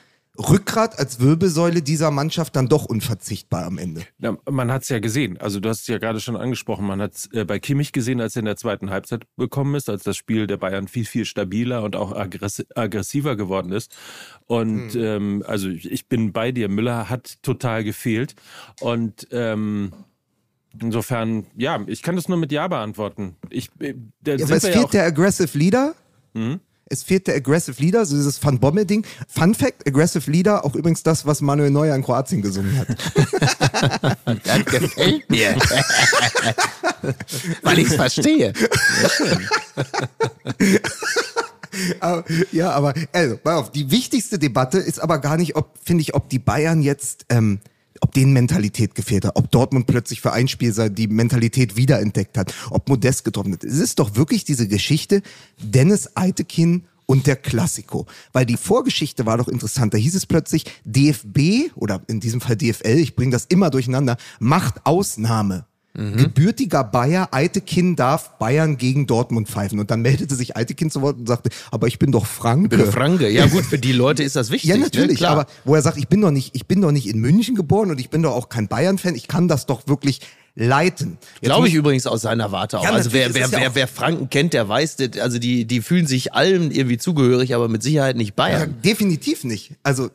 Speaker 1: Rückgrat, als Wirbelsäule dieser Mannschaft dann doch unverzichtbar am Ende.
Speaker 3: Ja, man hat es ja gesehen. Also du hast es ja gerade schon angesprochen. Man hat es äh, bei Kimmich gesehen, als er in der zweiten Halbzeit bekommen ist, als das Spiel der Bayern viel, viel stabiler und auch aggress aggressiver geworden ist. Und ähm, also ich ich bin bei dir. Müller hat total gefehlt. Und ähm, insofern, ja, ich kann das nur mit Ja beantworten. Ich, äh,
Speaker 1: Ja, aber es fehlt
Speaker 3: ja
Speaker 1: der Aggressive Leader. Es fehlt der Aggressive Leader, so dieses Van Bommel-Ding. Fun Fact, Aggressive Leader, auch übrigens das, was Manuel Neuer in Kroatien gesungen hat.
Speaker 2: Das gefällt mir. Weil ich es verstehe.
Speaker 1: Aber, ja, aber also, auf, die wichtigste Debatte ist aber gar nicht, ob, finde ich, ob die Bayern jetzt, ähm, ob denen Mentalität gefehlt hat, ob Dortmund plötzlich für ein Spiel die Mentalität wiederentdeckt hat, ob Modest getroffen hat. Es ist doch wirklich diese Geschichte Dennis Eitekin und der Klassiko. Weil die Vorgeschichte war doch interessant. Da hieß es plötzlich, DFB oder in diesem Fall DFL, ich bringe das immer durcheinander, macht Ausnahme. Gebürtiger Bayer, Eitekin darf Bayern gegen Dortmund pfeifen. Und dann meldete sich Eitekin zu Wort und sagte, aber ich bin doch Franke.
Speaker 2: Bitte Franke. Ja gut, für die Leute ist das wichtig.
Speaker 1: Ja, natürlich,
Speaker 2: ne? Klar.
Speaker 1: aber wo er sagt, ich bin doch nicht, ich bin doch nicht in München geboren und ich bin doch auch kein Bayern-Fan, ich kann das doch wirklich leiten.
Speaker 2: Glaube ich übrigens aus seiner Warte auch.
Speaker 1: Ja,
Speaker 2: also wer, wer,
Speaker 1: ja
Speaker 2: wer, wer Franken kennt, der weiß, also die, die fühlen sich allem irgendwie zugehörig, aber mit Sicherheit nicht
Speaker 1: Ja,
Speaker 2: Bayern.
Speaker 1: definitiv nicht. Also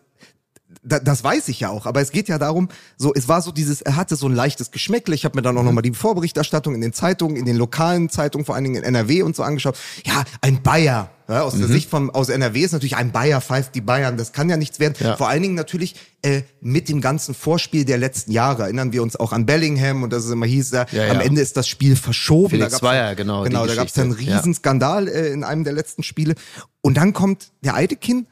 Speaker 1: da, das weiß ich ja auch, aber es geht ja darum, so es war so dieses, er hatte so ein leichtes Geschmäckle. Ich habe mir dann auch
Speaker 2: Mhm.
Speaker 1: nochmal die Vorberichterstattung in den Zeitungen, in den lokalen Zeitungen, vor allen Dingen in NRW und so angeschaut. Ja, ein Bayer. Ja, aus
Speaker 2: Mhm.
Speaker 1: der Sicht von aus NRW ist natürlich ein Bayer pfeift die Bayern. Das kann ja nichts werden.
Speaker 2: Ja.
Speaker 1: Vor allen Dingen natürlich äh, mit dem ganzen Vorspiel der letzten Jahre. Erinnern wir uns auch an Bellingham und dass es immer hieß, ja,
Speaker 2: Ja,
Speaker 1: am. Ende ist das Spiel verschoben.
Speaker 2: Felix
Speaker 1: Da
Speaker 2: Zweier, genau,
Speaker 1: Genau, da gab es einen. Riesenskandal äh, in einem der letzten Spiele. Und dann kommt der Eidekin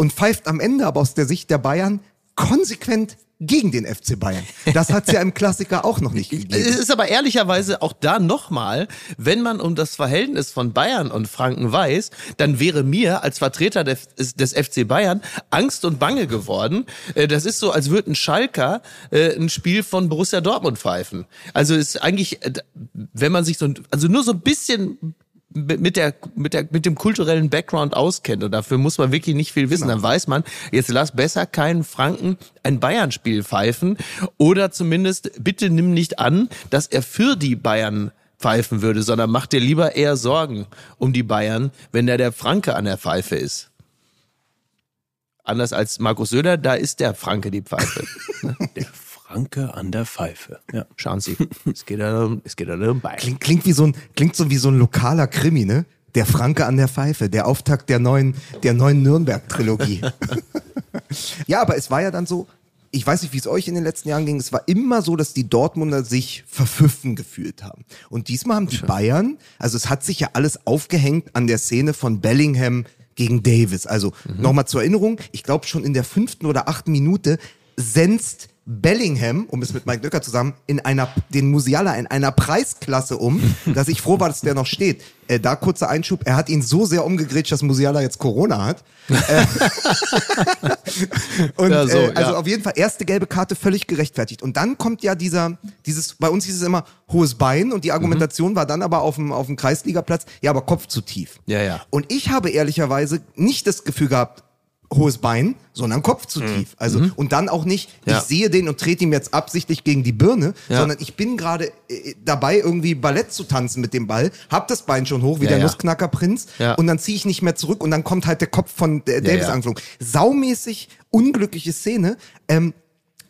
Speaker 1: und pfeift am Ende aber aus der Sicht der Bayern konsequent gegen den FC Bayern. Das hat es ja im Klassiker auch noch nicht
Speaker 2: Es
Speaker 1: gegeben.
Speaker 2: ist aber ehrlicherweise auch da nochmal, wenn man um das Verhältnis von Bayern und Franken weiß, dann wäre mir als Vertreter des, des FC Bayern Angst und Bange geworden. Äh, Das ist so, als würde ein Schalker äh, ein Spiel von Borussia Dortmund pfeifen. Also ist eigentlich, äh, wenn man sich so, also nur so ein bisschen mit der, mit der, mit dem kulturellen Background auskennt. Und dafür muss man wirklich nicht viel wissen, dann weiß man, jetzt lass besser keinen Franken ein Bayern-Spiel pfeifen. Oder zumindest bitte nimm nicht an, dass er für die Bayern pfeifen würde, sondern mach dir lieber eher Sorgen um die Bayern, wenn da der Franke an der Pfeife ist. Anders als Markus Söder, da ist der Franke die Pfeife.
Speaker 3: der Franke an der Pfeife. Ja.
Speaker 2: Schauen Sie, es geht ja um, es geht.
Speaker 1: Klingt, klingt wie so ein, klingt so wie so ein lokaler Krimi, ne? Der Franke an der Pfeife, der Auftakt der neuen, der neuen Nürnberg-Trilogie. ja, aber es war ja dann so, ich weiß nicht, wie es euch in den letzten Jahren ging, es war immer so, dass die Dortmunder sich verpfiffen gefühlt haben. Und diesmal haben die Bayern, also es hat sich ja alles aufgehängt an der Szene von Bellingham gegen Davis. Also nochmal zur Erinnerung, ich glaube schon in der fünften oder achten Minute senzt Bellingham, um es mit Mike Nöcker zusammen, in einer, den Musiala in einer Preisklasse um, dass ich froh war, dass der noch steht. Äh, da kurzer Einschub, er hat ihn so sehr umgegrätscht, dass Musiala jetzt Corona hat. Äh, und
Speaker 2: Ja, so,
Speaker 1: äh, also
Speaker 2: ja.
Speaker 1: auf jeden Fall erste gelbe Karte völlig gerechtfertigt. Und dann kommt ja dieser, dieses, bei uns hieß es immer hohes Bein und die Argumentation war dann aber auf dem, auf dem Kreisligaplatz, ja, aber Kopf zu tief.
Speaker 2: Ja, ja.
Speaker 1: Und ich habe ehrlicherweise nicht das Gefühl gehabt, hohes Bein, sondern Kopf zu tief. Also und dann auch nicht,
Speaker 2: Mhm. Ja.
Speaker 1: ich sehe den und trete ihm jetzt absichtlich gegen die Birne,
Speaker 2: Ja.
Speaker 1: sondern ich bin gerade äh, dabei irgendwie Ballett zu tanzen mit dem Ball, hab das Bein schon hoch wie
Speaker 2: Ja,
Speaker 1: der
Speaker 2: ja.
Speaker 1: Nussknacker Prinz
Speaker 2: Ja.
Speaker 1: und dann ziehe ich nicht mehr zurück und dann kommt halt der Kopf von äh, Davis
Speaker 2: ja.
Speaker 1: angeflogen. Saumäßig unglückliche Szene. Ähm,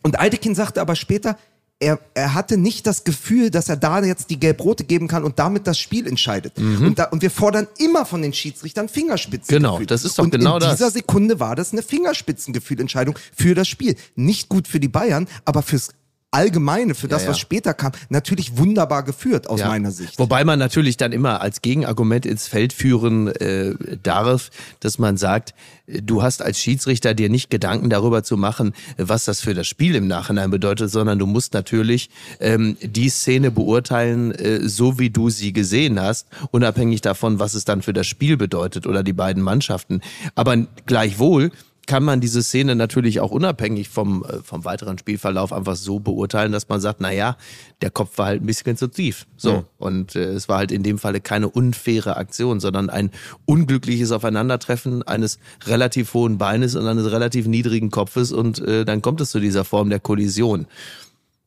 Speaker 1: und Altekin sagte aber später, er, er hatte nicht das Gefühl, dass er da jetzt die Gelb-Rote geben kann und damit das Spiel entscheidet. Und, da, und wir fordern immer von den Schiedsrichtern Fingerspitzengefühl.
Speaker 2: Mhm. Genau, das ist doch
Speaker 1: und
Speaker 2: genau
Speaker 1: in
Speaker 2: das.
Speaker 1: dieser Sekunde war das eine Fingerspitzengefühlentscheidung für das Spiel. Nicht gut für die Bayern, aber fürs Allgemeine, für das,
Speaker 2: ja.
Speaker 1: was später kam, natürlich wunderbar geführt aus
Speaker 2: Ja.
Speaker 1: meiner Sicht.
Speaker 2: Wobei man natürlich dann immer als Gegenargument ins Feld führen äh, darf, dass man sagt, du hast als Schiedsrichter dir nicht Gedanken darüber zu machen, was das für das Spiel im Nachhinein bedeutet, sondern du musst natürlich ähm, die Szene beurteilen, äh, so wie du sie gesehen hast, unabhängig davon, was es dann für das Spiel bedeutet oder die beiden Mannschaften. Aber gleichwohl kann man diese Szene natürlich auch unabhängig vom, äh, vom weiteren Spielverlauf einfach so beurteilen, dass man sagt, na ja, der Kopf war halt ein bisschen zu tief. So. Und äh, es war halt in dem Falle keine unfaire Aktion, sondern ein unglückliches Aufeinandertreffen eines relativ hohen Beines und eines relativ niedrigen Kopfes und äh, dann kommt es zu dieser Form der Kollision.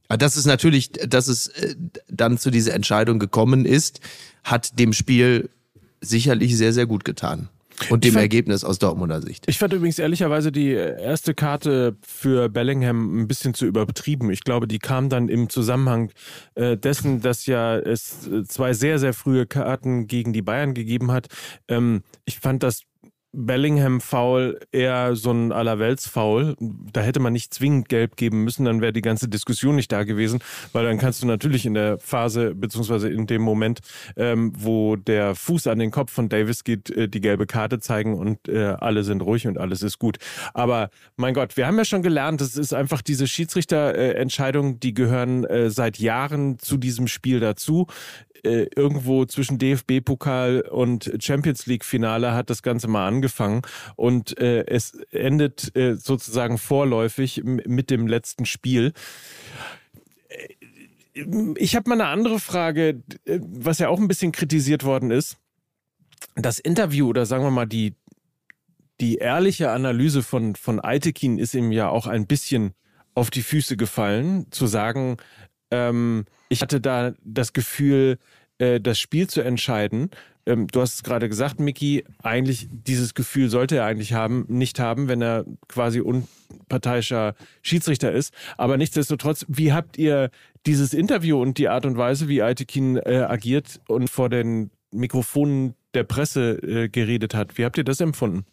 Speaker 2: Aber Das ist natürlich, dass es äh, dann zu dieser Entscheidung gekommen ist, hat dem Spiel sicherlich sehr, sehr gut getan. Und dem
Speaker 3: fand-
Speaker 2: Ergebnis aus Dortmunder Sicht.
Speaker 3: Ich fand übrigens ehrlicherweise die erste Karte für Bellingham ein bisschen zu übertrieben. Ich glaube, die kam dann im Zusammenhang äh, dessen, dass ja es äh, zwei sehr, sehr frühe Karten gegen die Bayern gegeben hat. Ähm, ich fand das Bellingham-Foul eher so ein Allerwelts-Foul. Da hätte man nicht zwingend gelb geben müssen, dann wäre die ganze Diskussion nicht da gewesen, weil dann kannst du natürlich in der Phase, beziehungsweise in dem Moment, ähm, wo der Fuß an den Kopf von Davis geht, äh, die gelbe Karte zeigen und äh, alle sind ruhig und alles ist gut. Aber mein Gott, wir haben ja schon gelernt, es ist einfach diese Schiedsrichterentscheidungen, die gehören äh, seit Jahren zu diesem Spiel dazu äh, irgendwo zwischen DFB-Pokal und Champions League-Finale hat das Ganze mal angefangen und äh, es endet äh, sozusagen vorläufig mit dem letzten Spiel. Äh, Ich habe mal eine andere Frage, äh, was ja auch ein bisschen kritisiert worden ist. Das Interview oder sagen wir mal die, die ehrliche Analyse von, von Altekin ist ihm ja auch ein bisschen auf die Füße gefallen, zu sagen, ähm, ich hatte da das Gefühl, äh, das Spiel zu entscheiden. Ähm, du hast es gerade gesagt, Mickey, eigentlich dieses Gefühl sollte er eigentlich haben, nicht haben, wenn er quasi unparteiischer Schiedsrichter ist. Aber nichtsdestotrotz, wie habt ihr dieses Interview und die Art und Weise, wie Aitekin äh, agiert und vor den Mikrofonen der Presse äh, geredet hat, wie habt ihr das empfunden?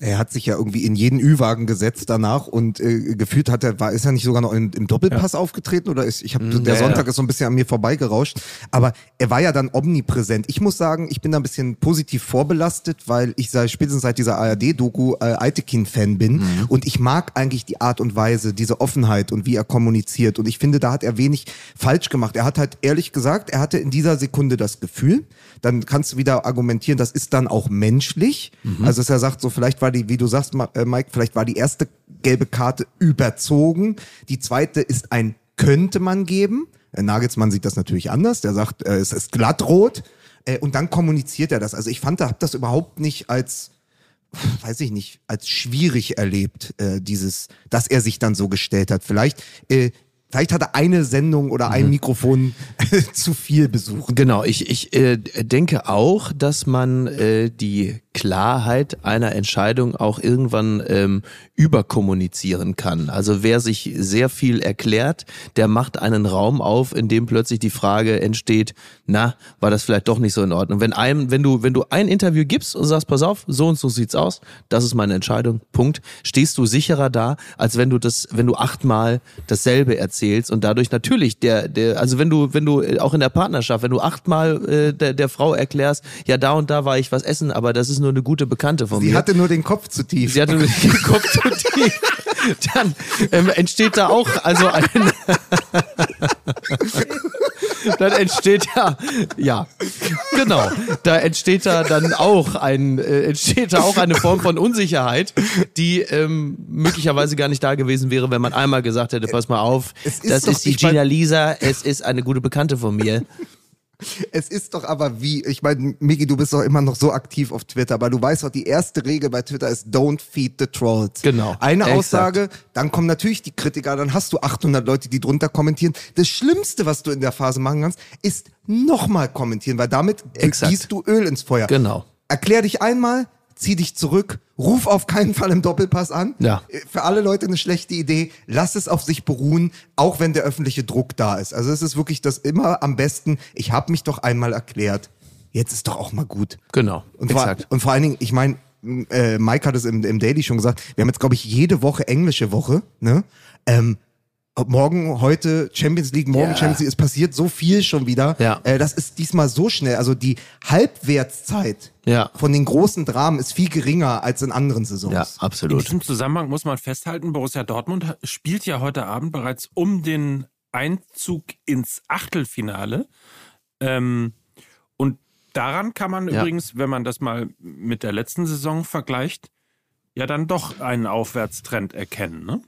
Speaker 1: Er hat sich ja irgendwie in jeden Ü-Wagen gesetzt danach und äh, gefühlt hat er, war, ist er nicht sogar noch in, im Doppelpass aufgetreten oder ist, ich habe, der
Speaker 2: ja,
Speaker 1: Sonntag
Speaker 2: ja.
Speaker 1: ist so ein bisschen an mir vorbeigerauscht, aber er war ja dann omnipräsent. Ich muss sagen, ich bin da ein bisschen positiv vorbelastet, weil ich seit, spätestens seit dieser ARD-Doku äh, Altekin-Fan bin
Speaker 2: Mhm.
Speaker 1: und ich mag eigentlich die Art und Weise, diese Offenheit und wie er kommuniziert und ich finde, da hat er wenig falsch gemacht. Er hat halt ehrlich gesagt, er hatte in dieser Sekunde das Gefühl, dann kannst du wieder argumentieren, das ist dann auch menschlich.
Speaker 2: Mhm.
Speaker 1: Also dass er sagt, so vielleicht war die, wie du sagst, äh, Mike, vielleicht war die erste gelbe Karte überzogen. Die zweite ist ein könnte man geben. Äh, Nagelsmann sieht das natürlich anders. Der sagt, äh, es ist glattrot. Und dann kommuniziert er das. Also ich fand, da hab das überhaupt nicht als weiß ich nicht, als schwierig erlebt, dieses, dass er sich dann so gestellt hat. Vielleicht, vielleicht hat er eine Sendung oder
Speaker 2: Mhm.
Speaker 1: ein Mikrofon zu viel besucht.
Speaker 2: Genau, ich, ich äh, denke auch, dass man äh, die Klarheit einer Entscheidung auch irgendwann ähm, überkommunizieren kann. Also wer sich sehr viel erklärt, der macht einen Raum auf, in dem plötzlich die Frage entsteht, na, war das vielleicht doch nicht so in Ordnung. Wenn einem, wenn du, wenn du ein Interview gibst und sagst, pass auf, so und so sieht's aus, das ist meine Entscheidung, Punkt, stehst du sicherer da, als wenn du das, wenn du achtmal dasselbe erzählst und dadurch natürlich der, der, also wenn du, wenn du äh, auch in der Partnerschaft, wenn du achtmal äh, der, der Frau erklärst, ja da und da war ich was essen, aber das ist nur eine gute Bekannte von
Speaker 1: Sie
Speaker 2: mir.
Speaker 1: hatte nur den Kopf zu tief.
Speaker 2: Sie hatte nur den Kopf zu tief. Dann ähm, entsteht da auch also ein. dann entsteht ja, ja, genau. Da entsteht da dann auch ein, äh, entsteht da auch eine Form von Unsicherheit, die ähm, möglicherweise gar nicht da gewesen wäre, wenn man einmal gesagt hätte, pass mal auf,
Speaker 1: ist
Speaker 2: das ist die Gina Lisa, es ist eine gute Bekannte von mir.
Speaker 1: Es ist doch aber wie, ich meine, Miki, du bist doch immer noch so aktiv auf Twitter, aber du weißt doch, die erste Regel bei Twitter ist Don't feed the trolls.
Speaker 2: Genau,
Speaker 1: Eine
Speaker 2: exakt.
Speaker 1: Aussage, dann kommen natürlich die Kritiker, dann hast du 800 Leute, die drunter kommentieren. Das Schlimmste, was du in der Phase machen kannst, ist nochmal kommentieren, weil damit
Speaker 2: Exakt.
Speaker 1: gießt du Öl ins Feuer.
Speaker 2: Genau.
Speaker 1: Erklär dich einmal, zieh dich zurück, ruf auf keinen Fall im Doppelpass an.
Speaker 2: Ja.
Speaker 1: Für alle Leute eine schlechte Idee. Lass es auf sich beruhen, auch wenn der öffentliche Druck da ist. Also es ist wirklich das immer am besten. Ich habe mich doch einmal erklärt. Jetzt ist doch auch mal gut.
Speaker 2: Genau,
Speaker 1: Und, vor,
Speaker 2: exakt.
Speaker 1: und vor allen Dingen, ich meine, äh, Mike hat es im, im Daily schon gesagt, wir haben jetzt, glaube ich, jede Woche englische Woche. Ne? Ähm, morgen, heute Champions League, morgen
Speaker 2: Ja.
Speaker 1: Champions League, es passiert so viel schon wieder.
Speaker 2: Ja.
Speaker 1: Äh, das ist diesmal so schnell. Also die Halbwertszeit
Speaker 2: Ja.
Speaker 1: von den großen Dramen ist viel geringer als in anderen Saisons.
Speaker 2: Ja,
Speaker 3: In
Speaker 2: absolut.
Speaker 3: diesem Zusammenhang muss man festhalten, Borussia Dortmund spielt ja heute Abend bereits um den Einzug ins Achtelfinale. Ähm, und daran kann man
Speaker 2: Ja.
Speaker 3: übrigens, wenn man das mal mit der letzten Saison vergleicht, ja dann doch einen Aufwärtstrend erkennen. Ne?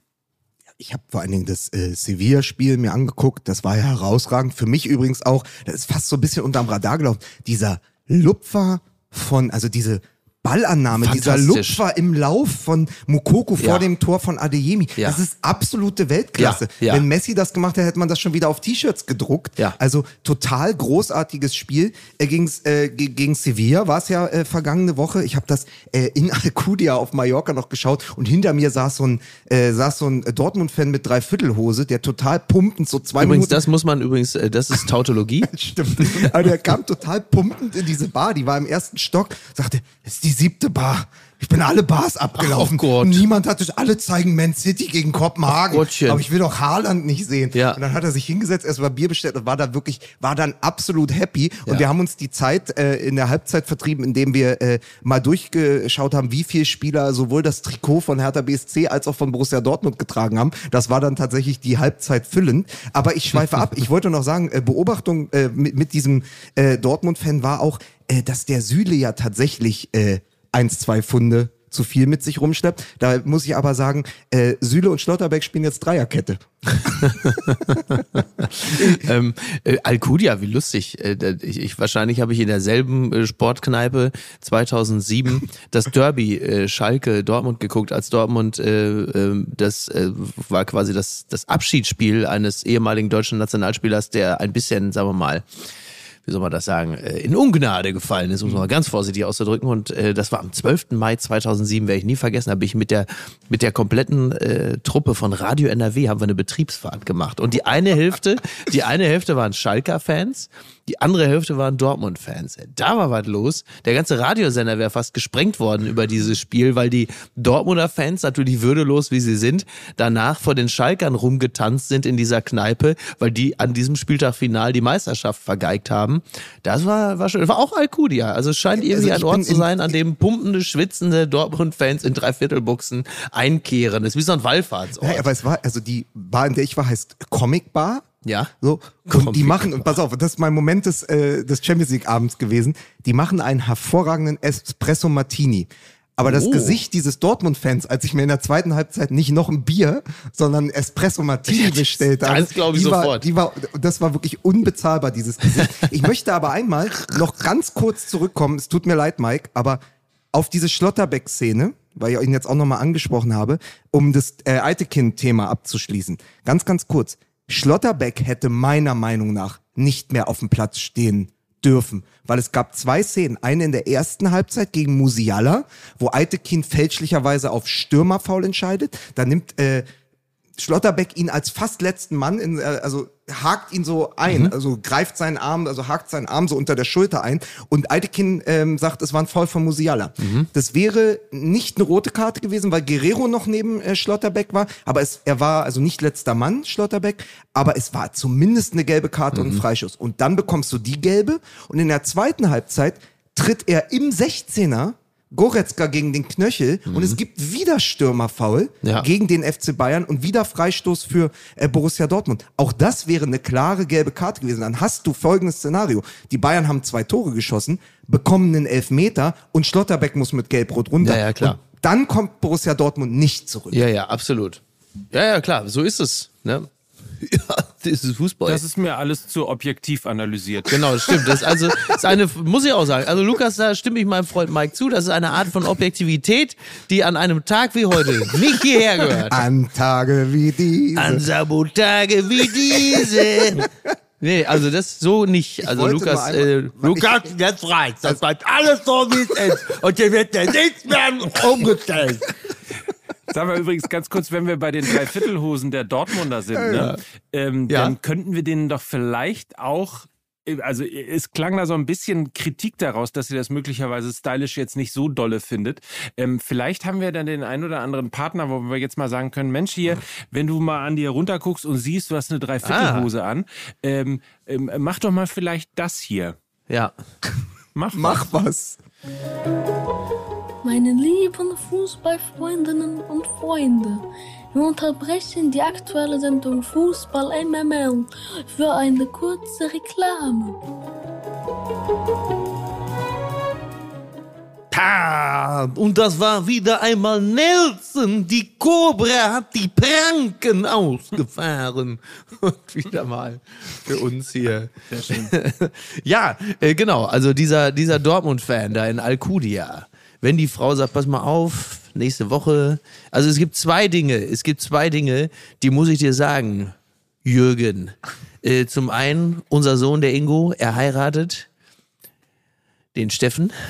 Speaker 1: Ich habe vor allen Dingen das äh, Sevilla-Spiel mir angeguckt. Das war ja herausragend. Für mich übrigens auch, das ist fast so ein bisschen unterm Radar gelaufen. Dieser Lupfer von, also diese Ballannahme, dieser. Lupfer im Lauf von Mukoko vor
Speaker 2: Ja.
Speaker 1: dem Tor von Adeyemi.
Speaker 2: Ja.
Speaker 1: Das ist absolute Weltklasse.
Speaker 2: Ja.
Speaker 1: Wenn Messi das gemacht hätte, hätte man das schon wieder auf T-Shirts gedruckt.
Speaker 2: Ja.
Speaker 1: Also total großartiges Spiel. Äh, gegen's, äh, ge- gegen Sevilla war es ja äh, vergangene Woche. Ich habe das äh, in Alcudia auf Mallorca noch geschaut und hinter mir saß so ein, äh, saß so ein Dortmund-Fan mit Dreiviertelhose, der total pumpend so zwei
Speaker 2: Übrigens,
Speaker 1: Minuten
Speaker 2: das muss man übrigens, äh, das ist Tautologie.
Speaker 1: Stimmt. Aber der kam total pumpend in diese Bar, die war im ersten Stock, sagte, ist die siebte Bar. Ich bin alle Bars abgelaufen.
Speaker 2: Ach Gott.
Speaker 1: Und niemand hat es, alle zeigen Man City gegen Kopenhagen.
Speaker 2: Gottchen.
Speaker 1: Aber ich will doch Haaland nicht sehen.
Speaker 2: Ja.
Speaker 1: Und dann hat er sich hingesetzt, erst mal Bier bestellt und war da wirklich, war dann absolut happy. Und
Speaker 2: Ja.
Speaker 1: wir haben uns die Zeit äh, in der Halbzeit vertrieben, indem wir äh, mal durchgeschaut haben, wie viele Spieler sowohl das Trikot von Hertha BSC als auch von Borussia Dortmund getragen haben. Das war dann tatsächlich die Halbzeit füllend. Aber ich schweife ab. Ich wollte noch sagen, äh, Beobachtung äh, mit, mit diesem äh, Dortmund-Fan war auch, äh, dass der Süle ja tatsächlich äh, eins, zwei Funde zu viel mit sich rumschleppt. Da muss ich aber sagen, äh, Süle und Schlotterbeck spielen jetzt Dreierkette.
Speaker 2: ähm, äh, Alcudia, wie lustig. Äh, ich, ich, wahrscheinlich habe ich in derselben äh, Sportkneipe 2007 das Derby äh, Schalke Dortmund geguckt, als Dortmund äh, äh, das äh, war quasi das das Abschiedsspiel eines ehemaligen deutschen Nationalspielers, der ein bisschen, sagen wir mal, wie soll man das sagen, äh, in Ungnade gefallen ist, um es mal ganz vorsichtig auszudrücken. Und äh, das war am 12. Mai 2007, werde ich nie vergessen, habe ich mit der, mit der kompletten äh, Truppe von Radio NRW haben wir eine Betriebsfahrt gemacht. Und die eine Hälfte, die eine Hälfte waren Schalker-Fans, die andere Hälfte waren Dortmund-Fans. Da war was los. Der ganze Radiosender wäre fast gesprengt worden über dieses Spiel, weil die Dortmunder Fans, natürlich würdelos wie sie sind, danach vor den Schalkern rumgetanzt sind in dieser Kneipe, weil die an diesem Spieltag final die Meisterschaft vergeigt haben. Das war, war schön. War auch Alcudia. Also es scheint irgendwie
Speaker 1: Also
Speaker 2: ein Ort zu
Speaker 1: in-
Speaker 2: sein, an dem pumpende, schwitzende Dortmund-Fans in Dreiviertelbuchsen einkehren. Das ist wie so ein Wallfahrtsort.
Speaker 1: Ja, aber es war, also die Bar, in der ich war, heißt Comic Bar.
Speaker 2: Ja.
Speaker 1: So. Und die machen, und pass auf, das ist mein Moment des, äh, des Champions League Abends gewesen. Die machen einen hervorragenden Espresso Martini. Aber das
Speaker 2: Oh.
Speaker 1: Gesicht dieses Dortmund-Fans, als ich mir in der zweiten Halbzeit nicht noch ein Bier, sondern Espresso Martini bestellt habe.
Speaker 2: das glaub ich
Speaker 1: die war,
Speaker 2: sofort.
Speaker 1: Die war, das war wirklich unbezahlbar, dieses Gesicht. Ich möchte aber einmal noch ganz kurz zurückkommen. Es tut mir leid, Mike, aber auf diese Schlotterbeck-Szene, weil ich ihn jetzt auch nochmal angesprochen habe, um das äh, Eitekind-Thema abzuschließen. Ganz, ganz kurz. Schlotterbeck hätte meiner Meinung nach nicht mehr auf dem Platz stehen dürfen, weil es gab zwei Szenen. Eine in der ersten Halbzeit gegen Musiala, wo Eitekin fälschlicherweise auf Stürmerfoul entscheidet. Da nimmt äh, Schlotterbeck ihn als fast letzten Mann, in, äh, also hakt ihn so ein, also greift seinen Arm, also hakt seinen Arm so unter der Schulter ein. Und Eidekin ähm, sagt, es war ein Foul von Musiala. Das wäre nicht eine rote Karte gewesen, weil Guerrero noch neben äh, Schlotterbeck war, aber es, er war also nicht letzter Mann, Schlotterbeck, aber es war zumindest eine gelbe Karte und ein Freischuss. Und dann bekommst du die gelbe. Und in der zweiten Halbzeit tritt er im 16er Goretzka gegen den Knöchel und es gibt wieder Stürmerfoul
Speaker 2: Mhm. Ja.
Speaker 1: gegen den FC Bayern und wieder Freistoß für äh, Borussia Dortmund. Auch das wäre eine klare gelbe Karte gewesen. Dann hast du folgendes Szenario. Die Bayern haben zwei Tore geschossen, bekommen einen Elfmeter und Schlotterbeck muss mit Gelb-Rot runter.
Speaker 2: Ja, ja, klar.
Speaker 1: Und dann kommt Borussia Dortmund nicht zurück.
Speaker 2: Ja, ja, absolut. Ja, ja, klar, so ist es. Ne? Ja, das ist Fußball.
Speaker 3: Das ist mir alles zu objektiv analysiert.
Speaker 2: Genau, das stimmt. Das ist also das ist eine, muss ich auch sagen. Also Lukas, da stimme ich meinem Freund Mike zu. Das ist eine Art von Objektivität, die an einem Tag wie heute nicht hierher gehört.
Speaker 1: An Tage wie diese.
Speaker 2: An Sabotage wie diese. Nee, also das so nicht. Also Lukas,
Speaker 1: einmal-
Speaker 2: äh, Lukas, jetzt reicht's. Das bleibt alles so, wie es ist. Und hier wird ja nichts mehr umgestellt.
Speaker 3: Sagen wir übrigens ganz kurz, wenn wir bei den Dreiviertelhosen der Dortmunder sind, ne, ähm,
Speaker 2: Ja.
Speaker 3: dann könnten wir denen doch vielleicht auch also es klang da so ein bisschen Kritik daraus, dass sie das möglicherweise stylisch jetzt nicht so dolle findet. Ähm, vielleicht haben wir dann den einen oder anderen Partner, wo wir jetzt mal sagen können, Mensch hier, wenn du mal an dir runterguckst und siehst, du hast eine Dreiviertelhose an, ähm, ähm, mach doch mal vielleicht das hier.
Speaker 2: Ja.
Speaker 3: Mach,
Speaker 1: Mach was.
Speaker 6: Meine lieben Fußballfreundinnen und Freunde, wir unterbrechen die aktuelle Sendung Fußball MML für eine kurze Reklame.
Speaker 2: Ta, und das war wieder einmal Nelson. Die Cobra hat die Pranken ausgefahren. Und wieder mal für uns hier.
Speaker 3: Sehr schön.
Speaker 2: ja, äh, genau. Also dieser, dieser Dortmund-Fan da in Alcudia. Wenn die Frau sagt, pass mal auf, nächste Woche. Also es gibt zwei Dinge. Es gibt zwei Dinge, die muss ich dir sagen, Jürgen. Äh, zum einen, unser Sohn, der Ingo, er heiratet den Steffen.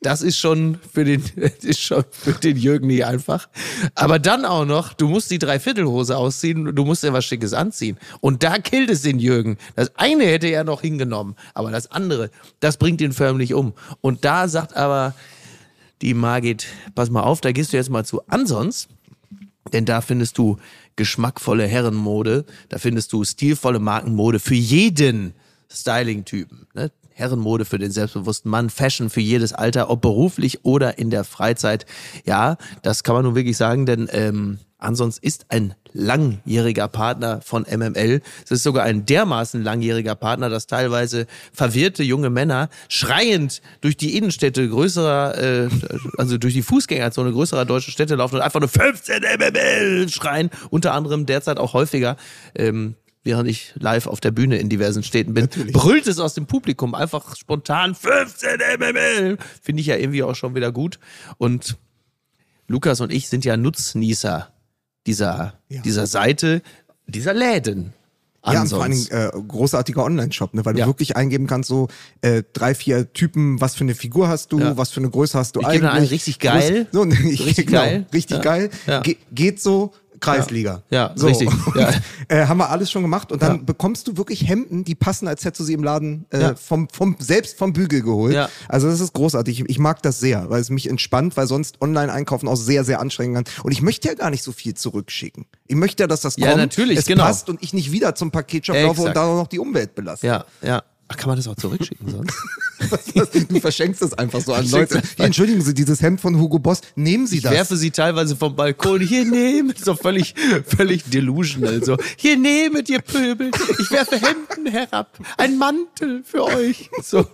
Speaker 2: Das ist schon für den, ist schon für den Jürgen nicht einfach. Aber dann auch noch, du musst die Dreiviertelhose ausziehen, du musst dir was Schickes anziehen. Und da killt es den Jürgen. Das eine hätte er noch hingenommen, aber das andere, das bringt ihn förmlich um. Und da sagt aber die Margit, pass mal auf, da gehst du jetzt mal zu Ansons, denn da findest du geschmackvolle Herrenmode, da findest du stilvolle Markenmode für jeden Styling-Typen. Ne? Herrenmode für den selbstbewussten Mann, Fashion für jedes Alter, ob beruflich oder in der Freizeit. Ja, das kann man nun wirklich sagen, denn ähm, Ansonsten ist ein langjähriger Partner von MML. Es ist sogar ein dermaßen langjähriger Partner, dass teilweise verwirrte junge Männer schreiend durch die Innenstädte größerer, äh, also durch die Fußgängerzone größerer deutscher Städte laufen und einfach nur 15 MML schreien. Unter anderem derzeit auch häufiger. Ähm, während ich live auf der Bühne in diversen Städten bin, brüllt es aus dem Publikum einfach spontan 15 MML. Finde ich ja irgendwie auch schon wieder gut. Und Lukas und ich sind ja Nutznießer dieser,
Speaker 1: Ja.
Speaker 2: dieser Seite, dieser Läden.
Speaker 1: Ja, und vor allen
Speaker 2: Ansonsten.
Speaker 1: Dingen äh, großartiger Online-Shop, ne? weil du
Speaker 2: Ja.
Speaker 1: wirklich eingeben kannst, so äh, drei, vier Typen, was für eine Figur hast du,
Speaker 2: Ja.
Speaker 1: was für eine Größe hast du
Speaker 2: Ich
Speaker 1: eigentlich.
Speaker 2: gebe dann einen richtig geil.
Speaker 1: So, ne, ich,
Speaker 2: Richtig
Speaker 1: genau,
Speaker 2: geil.
Speaker 1: Richtig
Speaker 2: Ja.
Speaker 1: geil. Ge geht so, Kreisliga.
Speaker 2: Ja,
Speaker 1: so.
Speaker 2: richtig. Ja.
Speaker 1: äh, haben wir alles schon gemacht und dann
Speaker 2: Ja.
Speaker 1: bekommst du wirklich Hemden, die passen, als hättest du sie im Laden äh,
Speaker 2: Ja.
Speaker 1: vom, vom, selbst vom Bügel geholt.
Speaker 2: Ja.
Speaker 1: Also das ist großartig. Ich, ich mag das sehr, weil es mich entspannt, weil sonst Online-Einkaufen auch sehr, sehr anstrengend kann. Und ich möchte ja gar nicht so viel zurückschicken. Ich möchte ja, dass das
Speaker 2: Ja,
Speaker 1: kommt,
Speaker 2: natürlich,
Speaker 1: es
Speaker 2: genau.
Speaker 1: passt und ich nicht wieder zum Paketshop laufe und da noch die Umwelt belaste.
Speaker 2: Ja, ja. Ach, kann man das auch zurückschicken sonst?
Speaker 1: Du verschenkst es einfach so an Leute. Hier, entschuldigen Sie, dieses Hemd von Hugo Boss, nehmen Sie
Speaker 2: Ich
Speaker 1: das.
Speaker 2: werfe sie teilweise vom Balkon. Hier nehmt, so völlig, völlig delusional. So, hier nehmet ihr Pöbel. Ich werfe Hemden herab. Ein Mantel für euch. So.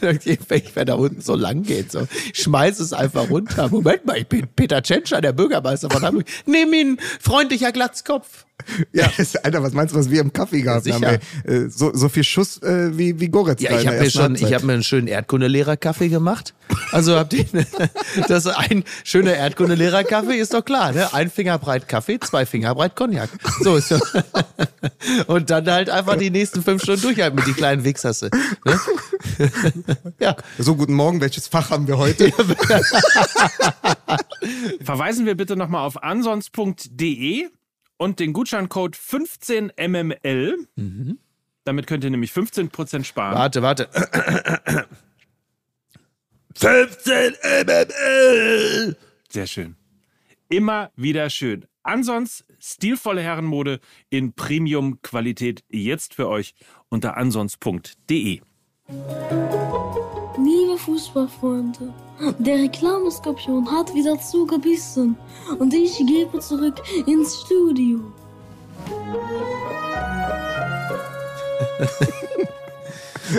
Speaker 2: Wenn da unten so lang geht, so. Ich schmeiß es einfach runter. Moment mal, ich bin Peter Tschentscher, der Bürgermeister von Hamburg. Nimm ihn, freundlicher Glatzkopf.
Speaker 1: Ja, Alter, was meinst du, was wir im Kaffee gehabt
Speaker 2: Ja,
Speaker 1: haben?
Speaker 2: sicher.
Speaker 1: Ey? Äh, So, so viel Schuss äh, wie, wie Goretzka
Speaker 2: Ja, ich habe mir schon, ich habe mir einen schönen Erdkundelehrer-Kaffee gemacht. Also habt ihr, das ist ein schöner Erdkundelehrer-Kaffee ist doch klar, ne? Ein Finger breit Kaffee, zwei Finger breit Cognac. So ist so. Und dann halt einfach die nächsten fünf Stunden durchhalten mit die kleinen Wichsasse. Ne? Ja.
Speaker 1: So, guten Morgen, welches Fach haben wir heute?
Speaker 3: Verweisen wir bitte nochmal auf ansons.de und den Gutscheincode 15mml. Damit könnt ihr nämlich 15% sparen.
Speaker 2: Warte, warte. 15 MML.
Speaker 3: Sehr schön. Immer wieder schön. Ansonsten stilvolle Herrenmode in Premium-Qualität jetzt für euch unter ansons.de.
Speaker 6: Liebe Fußballfreunde, der Reklameskorpion hat wieder zugebissen und ich gebe zurück ins Studio.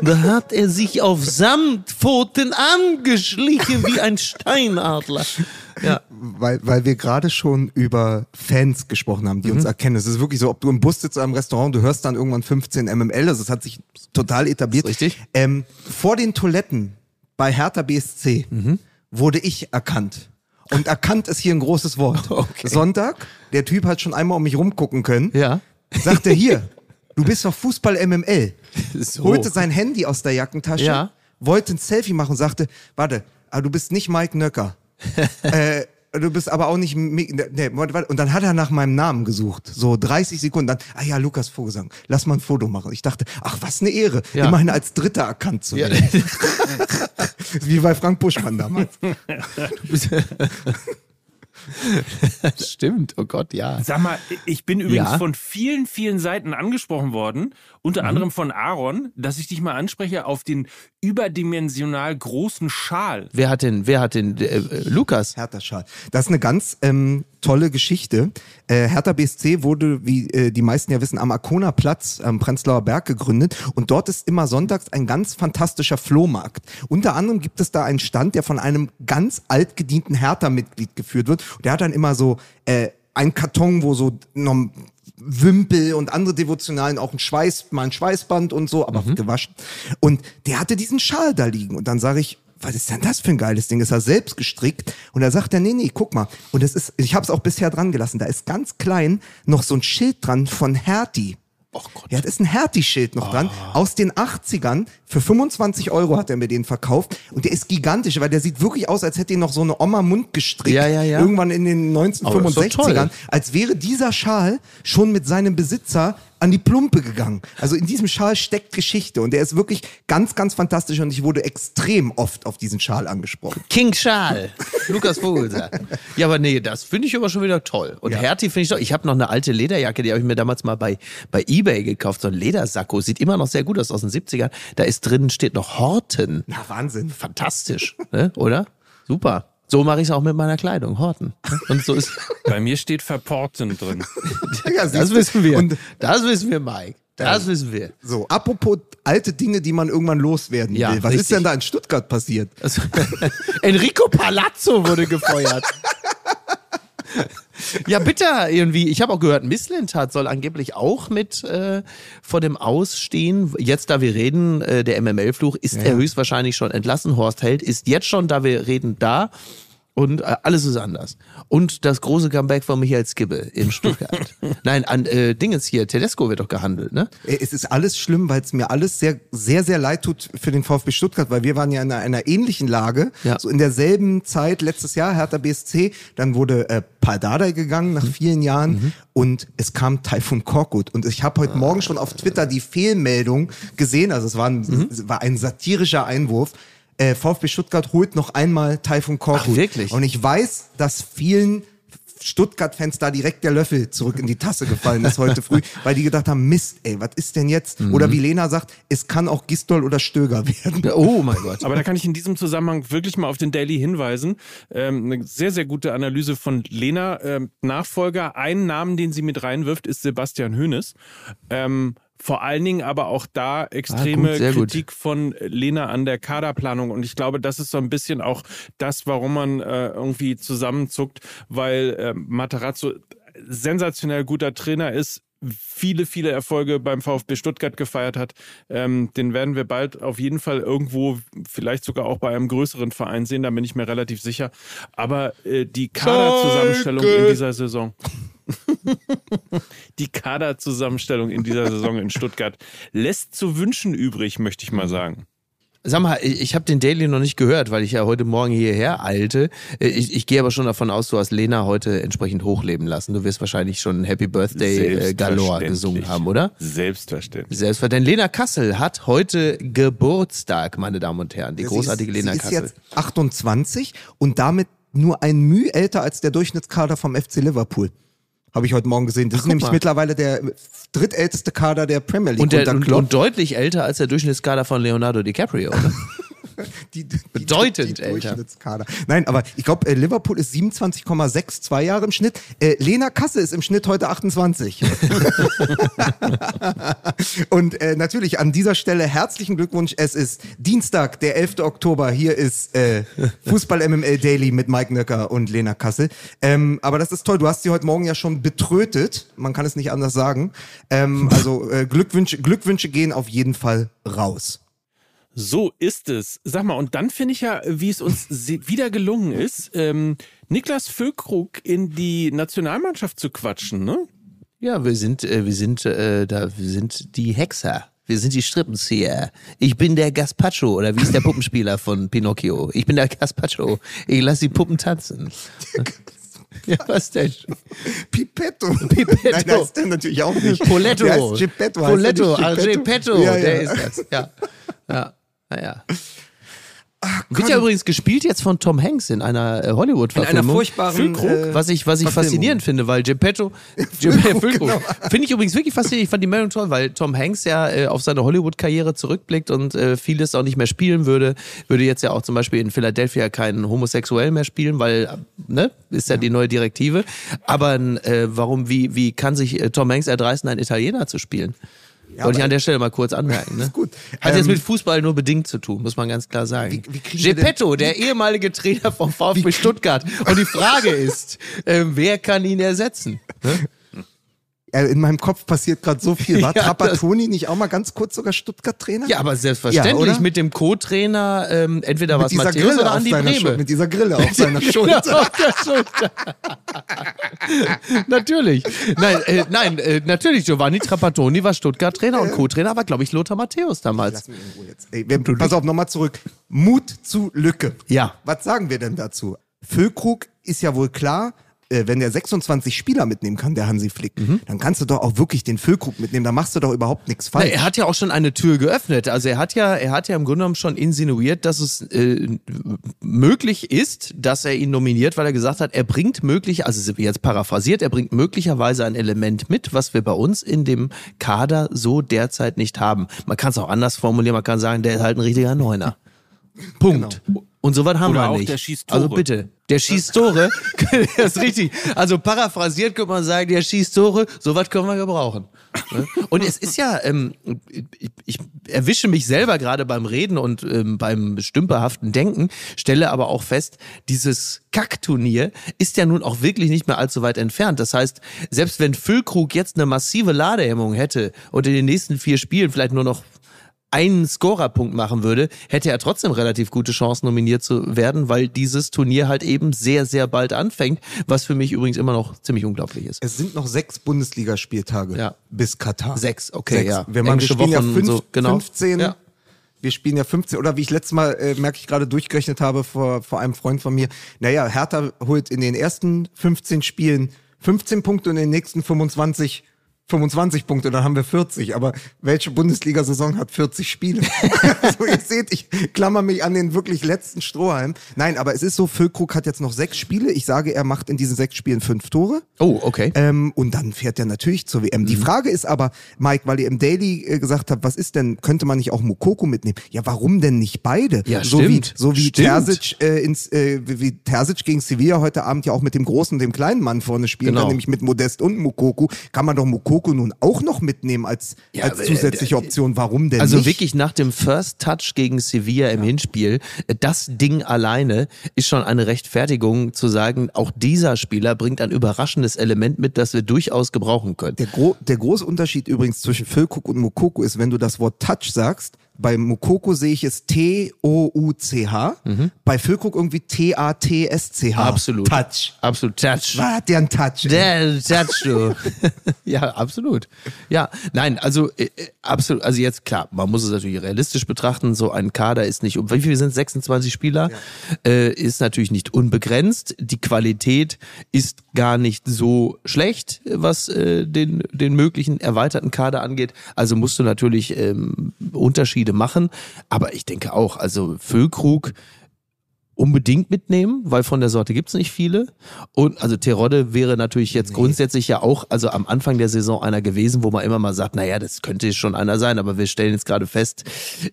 Speaker 2: Da hat er sich auf Samtpfoten angeschlichen wie ein Steinadler. Ja.
Speaker 1: weil, weil wir gerade schon über Fans gesprochen haben, die
Speaker 2: Mhm.
Speaker 1: uns erkennen. Es ist wirklich so, ob du im Bus sitzt oder im Restaurant, du hörst dann irgendwann 15 MML, also es hat sich total etabliert.
Speaker 2: Richtig.
Speaker 1: Ähm, vor den Toiletten bei Hertha BSC
Speaker 2: Mhm.
Speaker 1: wurde ich erkannt. Und erkannt ist hier ein großes Wort.
Speaker 2: Okay.
Speaker 1: Sonntag, der Typ hat schon einmal um mich rumgucken können.
Speaker 2: Ja.
Speaker 1: Sagt er hier, du bist doch Fußball MML.
Speaker 2: So.
Speaker 1: Holte sein Handy aus der Jackentasche,
Speaker 2: Ja.
Speaker 1: wollte ein Selfie machen und sagte, warte, aber du bist nicht Mike Nöcker. äh, du bist aber auch nicht. Nee, warte. Und dann hat er nach meinem Namen gesucht. So 30 Sekunden. Dann, ah ja, Lukas Vogelsang, lass mal ein Foto machen. Ich dachte, ach, was eine Ehre,
Speaker 2: Ja.
Speaker 1: immerhin als Dritter erkannt zu
Speaker 2: Ja.
Speaker 1: werden. Wie bei Frank Buschmann damals.
Speaker 2: Stimmt, oh Gott, ja.
Speaker 3: Sag mal, ich bin übrigens
Speaker 2: Ja.
Speaker 3: von vielen, vielen Seiten angesprochen worden, unter anderem von Aaron, dass ich dich mal anspreche auf den überdimensional großen Schal.
Speaker 2: Wer hat denn, wer hat denn, äh, äh, Lukas?
Speaker 1: Hertha Schal. Das ist eine ganz ähm, tolle Geschichte. Äh, Hertha BSC wurde, wie äh, die meisten ja wissen, am Arkona Platz am Prenzlauer Berg gegründet und dort ist immer sonntags ein ganz fantastischer Flohmarkt. Unter anderem gibt es da einen Stand, der von einem ganz altgedienten Hertha-Mitglied geführt wird. Und der hat dann immer so äh, ein Karton, wo so noch Wimpel und andere Devotionalen, auch ein Schweiß, mal ein Schweißband und so, aber gewaschen. Und der hatte diesen Schal da liegen. Und dann sage ich, was ist denn das für ein geiles Ding? Ist er selbst gestrickt? Und da sagt er, nee, nee, guck mal. Und es ist, ich habe es auch bisher dran gelassen. Da ist ganz klein noch so ein Schild dran von Hertie.
Speaker 2: Oh Gott.
Speaker 1: Ja, da ist ein Hertie-Schild noch dran. Aus den 80ern. Für 25 Euro hat er mir den verkauft. Und der ist gigantisch, weil der sieht wirklich aus, als hätte ihn noch so eine Oma Mund gestrickt.
Speaker 2: Ja, ja, ja.
Speaker 1: Irgendwann in den
Speaker 2: Aber das ist doch
Speaker 1: 1965ern.
Speaker 2: toll.
Speaker 1: Als wäre dieser Schal schon mit seinem Besitzer an die Plumpe gegangen. Also in diesem Schal steckt Geschichte. Und der ist wirklich ganz, ganz fantastisch. Und ich wurde extrem oft auf diesen Schal angesprochen.
Speaker 2: King Schal. Lukas Vogelsang. Ja, aber nee, das finde ich aber schon wieder toll. Und
Speaker 1: Ja.
Speaker 2: Hertie finde ich doch. Ich habe noch eine alte Lederjacke, die habe ich mir damals mal bei, bei Ebay gekauft. So ein Ledersacko. Sieht immer noch sehr gut aus, aus den 70ern. Da ist drin, steht noch Horten.
Speaker 1: Na, Wahnsinn.
Speaker 2: Fantastisch, ne? oder? Super. So mache ich es auch mit meiner Kleidung, Horten. Und so ist.
Speaker 3: Bei mir steht Verporten drin.
Speaker 1: Ja,
Speaker 2: Das wissen wir.
Speaker 1: Und
Speaker 2: das wissen wir, Mike. Das wissen wir.
Speaker 1: so, apropos alte Dinge, die man irgendwann loswerden
Speaker 2: Ja,
Speaker 1: will. Was
Speaker 2: richtig.
Speaker 1: ist denn da in Stuttgart passiert?
Speaker 2: Also, Enrico Palazzo wurde gefeuert. Ja, bitter irgendwie. Ich habe auch gehört, Misslintat soll angeblich auch mit äh, vor dem Ausstehen. Jetzt, da wir reden, äh, der MML-Fluch, ist er höchstwahrscheinlich schon entlassen. Horst Held ist jetzt schon, da wir reden, da. Und äh, alles ist anders. Und das große Comeback von Michael Skibbe in Stuttgart. Nein, an äh, Dingens hier, Tedesco wird doch gehandelt, ne?
Speaker 1: Äh, Es ist alles schlimm, weil es mir alles sehr, sehr, sehr leid tut für den VfB Stuttgart, weil wir waren ja in einer, einer ähnlichen Lage.
Speaker 2: Ja.
Speaker 1: So in derselben Zeit, letztes Jahr, Hertha BSC, dann wurde äh, Paul Dardai gegangen nach vielen Jahren und es kam Taifun Korkut. Und ich habe heute Morgen schon auf Twitter die Fehlmeldung gesehen, also es war ein, es war ein satirischer Einwurf. Äh, VfB Stuttgart holt noch einmal Taifun Korkut.
Speaker 2: Ach, wirklich?
Speaker 1: Und ich weiß, dass vielen Stuttgart-Fans da direkt der Löffel zurück in die Tasse gefallen ist heute früh, weil die gedacht haben, Mist, ey, was ist denn jetzt?
Speaker 2: Mhm.
Speaker 1: Oder wie Lena sagt, es kann auch Gistol oder Stöger werden.
Speaker 2: Oh mein Gott.
Speaker 3: Aber da kann ich in diesem Zusammenhang wirklich mal auf den Daily hinweisen. Ähm, eine sehr, sehr gute Analyse von Lena. Ähm, Nachfolger, ein Namen, den sie mit reinwirft, ist Sebastian Hoeneß. Ähm, vor allen Dingen aber auch da extreme
Speaker 2: Ah, gut, sehr gut.
Speaker 3: Kritik von Lena an der Kaderplanung. Und ich glaube, das ist so ein bisschen auch das, warum man äh, irgendwie zusammenzuckt, weil äh, Matarazzo sensationell guter Trainer ist, viele, viele Erfolge beim VfB Stuttgart gefeiert hat. Ähm, den werden wir bald auf jeden Fall irgendwo, vielleicht sogar auch bei einem größeren Verein sehen, da bin ich mir relativ sicher. Aber äh, die Kaderzusammenstellung in dieser Saison. die Kaderzusammenstellung in dieser Saison in Stuttgart lässt zu wünschen übrig, möchte ich mal sagen.
Speaker 2: Sag mal, ich, habe den Daily noch nicht gehört, weil ich ja heute Morgen hierher eilte. Ich, ich gehe aber schon davon aus, du hast Lena heute entsprechend hochleben lassen. Du wirst wahrscheinlich schon Happy Birthday äh, Galore gesungen haben, oder?
Speaker 3: Selbstverständlich.
Speaker 2: Selbstverständlich. Denn Lena Kassel hat heute Geburtstag, meine Damen und Herren. Die großartige
Speaker 1: sie ist,
Speaker 2: Lena
Speaker 1: sie ist
Speaker 2: Kassel.
Speaker 1: jetzt 28 und damit nur ein Mühe älter als der Durchschnittskader vom FC Liverpool. Habe ich heute Morgen gesehen. Das ist
Speaker 2: guck
Speaker 1: nämlich
Speaker 2: mal.
Speaker 1: mittlerweile der drittälteste Kader der Premier League
Speaker 2: Und, der, und, und deutlich älter als der Durchschnittskader von Leonardo DiCaprio, oder?
Speaker 1: Die, die,
Speaker 2: Bedeutend
Speaker 1: die
Speaker 2: älter.
Speaker 1: Durchschnittskader. Nein, aber ich glaube, äh, Liverpool ist 27,6, zwei Jahre im Schnitt. Äh, Lena Kasse ist im Schnitt heute 28. Und äh, natürlich an dieser Stelle herzlichen Glückwunsch. Es ist Dienstag, der 11. Oktober. Hier ist äh, Fußball MML Daily mit Mike Nöcker und Lena Kassel. Ähm, aber das ist toll. Du hast sie heute Morgen ja schon betrötet. Man kann es nicht anders sagen. Ähm, also äh, Glückwünsche, Glückwünsche gehen auf jeden Fall raus.
Speaker 5: So ist es. Sag mal, und dann finde ich ja, wie es uns wieder gelungen ist, ähm, Niklas Füllkrug in die Nationalmannschaft zu quatschen, ne?
Speaker 2: Ja, wir sind, äh, wir sind, äh, da, wir sind die Hexer. Wir sind die Strippenzieher. Ich bin der Gaspacho, oder wie ist der Puppenspieler von Pinocchio? Ich bin der Gaspacho. Ich lasse die Puppen tanzen. Ja, was denn?
Speaker 1: Pipetto.
Speaker 2: Pipetto.
Speaker 1: Nein, das ist der natürlich auch nicht.
Speaker 2: Poletto. Poletto,
Speaker 1: nicht
Speaker 2: ah, Geppetto,
Speaker 1: Ja, ja.
Speaker 2: der ist das. Ja, ja, naja. Wird
Speaker 1: Gott.
Speaker 2: ja übrigens gespielt jetzt von Tom Hanks in einer äh,
Speaker 1: In
Speaker 2: Hollywood-Verfilmung.
Speaker 1: einer furchtbaren.
Speaker 2: Füllkrug,
Speaker 1: äh,
Speaker 2: was ich, was ich
Speaker 1: Verfilmung.
Speaker 2: faszinierend finde, weil Geppetto,
Speaker 1: genau.
Speaker 2: finde ich übrigens wirklich faszinierend. Ich fand die Meldung toll, weil Tom Hanks ja äh, auf seine Hollywood-Karriere zurückblickt und äh, vieles auch nicht mehr spielen würde. Würde jetzt ja auch zum Beispiel in Philadelphia keinen Homosexuell mehr spielen, weil, äh, ne, ist ja, die neue Direktive. Aber äh, warum, wie, wie kann sich äh, Tom Hanks erdreisten, einen Italiener zu spielen? Wollte ich an der Stelle mal kurz anmerken. Ne?
Speaker 1: Ist gut.
Speaker 2: Hat jetzt
Speaker 1: Ähm,
Speaker 2: mit Fußball nur bedingt zu tun, muss man ganz klar sagen.
Speaker 1: Wie- wie
Speaker 2: Geppetto, der ehemalige Trainer vom VfB Stuttgart. Und die Frage ist, äh, wer kann ihn ersetzen?
Speaker 1: äh, in meinem Kopf passiert gerade so viel. War
Speaker 2: Ja,
Speaker 1: Trapattoni nicht auch mal ganz kurz sogar Stuttgart-Trainer?
Speaker 2: Ja, aber selbstverständlich
Speaker 1: Ja,
Speaker 2: mit dem Co-Trainer, ähm, entweder was Matthäus
Speaker 1: Grille
Speaker 2: oder
Speaker 1: auf
Speaker 2: Andi
Speaker 1: seiner
Speaker 2: Breme.
Speaker 1: Schulter. Mit dieser Grille auf seiner Schulter.
Speaker 2: Schulter. natürlich. Nein, äh, nein äh, natürlich. Giovanni Trapattoni war Stuttgart-Trainer und Co-Trainer war, glaube ich, Lothar Matthäus damals.
Speaker 1: Ey, wir, pass auf, nochmal zurück. Mut zu Lücke.
Speaker 2: Ja.
Speaker 1: Was sagen wir denn dazu? Füllkrug ist ja wohl klar, äh, wenn der 26 Spieler mitnehmen kann, der Hansi Flick,
Speaker 2: Mhm.
Speaker 1: dann kannst du doch auch wirklich den Füllkrug mitnehmen. Da machst du doch überhaupt nichts
Speaker 2: Na,
Speaker 1: falsch.
Speaker 2: er hat ja auch schon eine Tür geöffnet. Also er hat ja, er hat ja im Grunde genommen schon insinuiert, dass es äh, möglich ist, dass er ihn nominiert, weil er gesagt hat, er bringt möglich, also jetzt paraphrasiert, er bringt möglicherweise ein Element mit, was wir bei uns in dem Kader so derzeit nicht haben. Man kann es auch anders formulieren, man kann sagen, der ist halt ein richtiger Neuner. Punkt. Und sowas haben
Speaker 3: Oder
Speaker 2: wir
Speaker 3: auch
Speaker 2: nicht.
Speaker 3: der schießt Tore.
Speaker 2: Also bitte, der schießt Tore, das ist richtig. Also paraphrasiert könnte man sagen, der schießt Tore, sowas können wir gebrauchen. Ne? Und es ist ja, ähm, ich, ich erwische mich selber gerade beim Reden und ähm, beim stümperhaften Denken, stelle aber auch fest, dieses Kackturnier ist ja nun auch wirklich nicht mehr allzu weit entfernt. Das heißt, selbst wenn Füllkrug jetzt eine massive Ladehemmung hätte und in den nächsten vier Spielen vielleicht nur noch einen Scorerpunkt machen würde, hätte er trotzdem relativ gute Chancen, nominiert zu werden, weil dieses Turnier halt eben sehr, sehr bald anfängt, was für mich übrigens immer noch ziemlich unglaublich ist.
Speaker 1: es sind noch sechs Bundesligaspieltage
Speaker 2: Ja.
Speaker 1: bis Katar.
Speaker 2: Sechs, okay,
Speaker 1: Sechs.
Speaker 2: ja.
Speaker 1: Wir, machen, wir
Speaker 2: Englische
Speaker 1: spielen ja
Speaker 2: Wochen,
Speaker 1: fünf,
Speaker 2: so, genau.
Speaker 1: 15.
Speaker 2: Ja.
Speaker 1: Wir spielen ja 15, oder wie ich letztes Mal, äh, merke ich gerade, durchgerechnet habe vor, vor einem Freund von mir. Naja, Hertha holt in den ersten 15 Spielen 15 Punkte und in den nächsten 25 25 Punkte, dann haben wir 40. Aber welche Bundesliga-Saison hat 40 Spiele? also ihr seht, ich klammer mich an den wirklich letzten Strohhalm. Nein, aber es ist so, Füllkrug hat jetzt noch sechs Spiele. Ich sage, er macht in diesen sechs Spielen fünf Tore.
Speaker 2: Oh, okay.
Speaker 1: Ähm, und dann fährt er natürlich zur WM.
Speaker 2: Mhm.
Speaker 1: Die Frage ist aber, Mike, weil ihr im Daily äh, gesagt habt, was ist denn, könnte man nicht auch Mukoko mitnehmen? Ja, warum denn nicht beide?
Speaker 2: Ja,
Speaker 1: so
Speaker 2: stimmt.
Speaker 1: Wie, so wie
Speaker 2: Stimmt.
Speaker 1: Terzic, äh, ins, äh, wie Terzic gegen Sevilla heute Abend ja auch mit dem großen und dem kleinen Mann vorne spielen
Speaker 2: Genau.
Speaker 1: kann, nämlich mit Modest und Mukoko, kann man doch Mukoko nun auch noch mitnehmen als,
Speaker 2: Ja,
Speaker 1: als
Speaker 2: aber,
Speaker 1: zusätzliche
Speaker 2: äh,
Speaker 1: Option. Warum denn
Speaker 2: Also
Speaker 1: nicht?
Speaker 2: wirklich nach dem First Touch gegen Sevilla im Hinspiel, äh, das Ding alleine ist schon eine Rechtfertigung zu sagen, auch dieser Spieler bringt ein überraschendes Element mit, das wir durchaus gebrauchen können.
Speaker 1: Der, gro der große Unterschied übrigens zwischen Füllkrug und Mukoko ist, wenn du das Wort Touch sagst, bei Mukoko sehe ich es T-O-U-C-H, bei Füllkrug irgendwie T-A-T-S-C-H.
Speaker 2: Absolut.
Speaker 1: Touch.
Speaker 2: Absolut. Touch.
Speaker 1: Was hat der ein Touch?
Speaker 2: Der Touch, du. ja, absolut. Ja, nein, also äh, äh, absolut. Also jetzt klar, man muss es natürlich realistisch betrachten. So ein Kader ist nicht um. Wie viele sind 26 Spieler? Äh, ist natürlich nicht unbegrenzt. Die Qualität ist gar nicht so schlecht, was äh, den den möglichen erweiterten Kader angeht. Also musst du natürlich ähm, Unterschiede machen. Aber ich denke auch, also Füllkrug unbedingt mitnehmen, weil von der Sorte gibt's nicht viele. Und also Terodde wäre natürlich jetzt grundsätzlich ja auch, also am Anfang der Saison einer gewesen, wo man immer mal sagt, naja, das könnte schon einer sein, aber wir stellen jetzt gerade fest,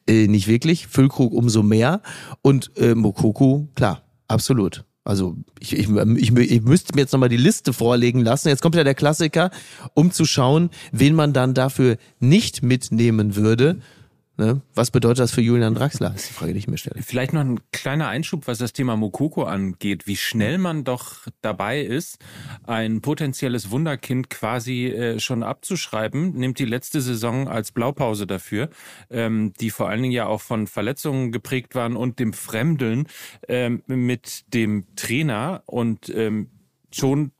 Speaker 2: äh, nicht wirklich. Füllkrug umso mehr. Und äh, Mokoku, klar, absolut. Also ich, ich, ich, ich müsste mir jetzt nochmal die Liste vorlegen lassen. Jetzt kommt ja der Klassiker, um zu schauen, wen man dann dafür nicht mitnehmen würde. Ne? Was bedeutet das für Julian Draxler? Ist die Frage, die ich mir stelle.
Speaker 3: Vielleicht noch ein kleiner Einschub, was das Thema Mokoko angeht. Wie schnell man doch dabei ist, ein potenzielles Wunderkind quasi äh, schon abzuschreiben. Nimmt die letzte Saison als Blaupause dafür, ähm, die vor allen Dingen ja auch von Verletzungen geprägt waren und dem Fremdeln ähm, mit dem Trainer. Und ähm, schon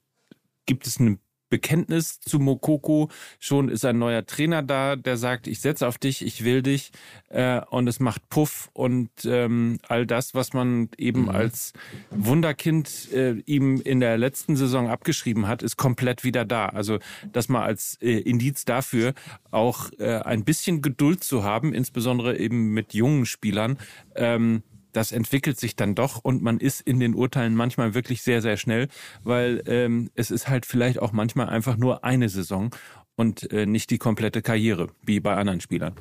Speaker 3: gibt es eine Bekenntnis zu Mokoko. Schon ist ein neuer Trainer da, der sagt, ich setze auf dich, ich will dich. Äh, und es macht Puff und ähm, all das, was man eben mhm. als Wunderkind äh, ihm in der letzten Saison abgeschrieben hat, ist komplett wieder da. Also das mal als äh, Indiz dafür, auch äh, ein bisschen Geduld zu haben, insbesondere eben mit jungen Spielern. Ähm, das entwickelt sich dann doch und man ist in den Urteilen manchmal wirklich sehr, sehr schnell, weil ähm, es ist halt vielleicht auch manchmal einfach nur eine Saison und äh, nicht die komplette Karriere, wie bei anderen Spielern.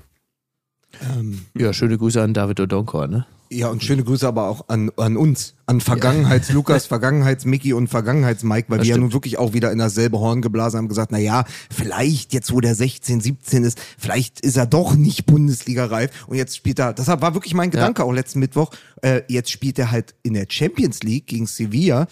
Speaker 2: Ähm, ja, schöne Grüße an David Odonkor, ne?
Speaker 1: Ja, und schöne Grüße aber auch an, an uns, an Vergangenheits-Lukas. Vergangenheits-Mickey und Vergangenheits-Mike, weil das wir stimmt. ja nun wirklich auch wieder in dasselbe Horn geblasen haben, gesagt, na ja, vielleicht jetzt, wo der 16, 17 ist, vielleicht ist er doch nicht Bundesliga-reif und jetzt spielt er, das war wirklich mein Gedanke ja. auch letzten Mittwoch, äh, jetzt spielt er halt in der Champions League gegen Sevilla,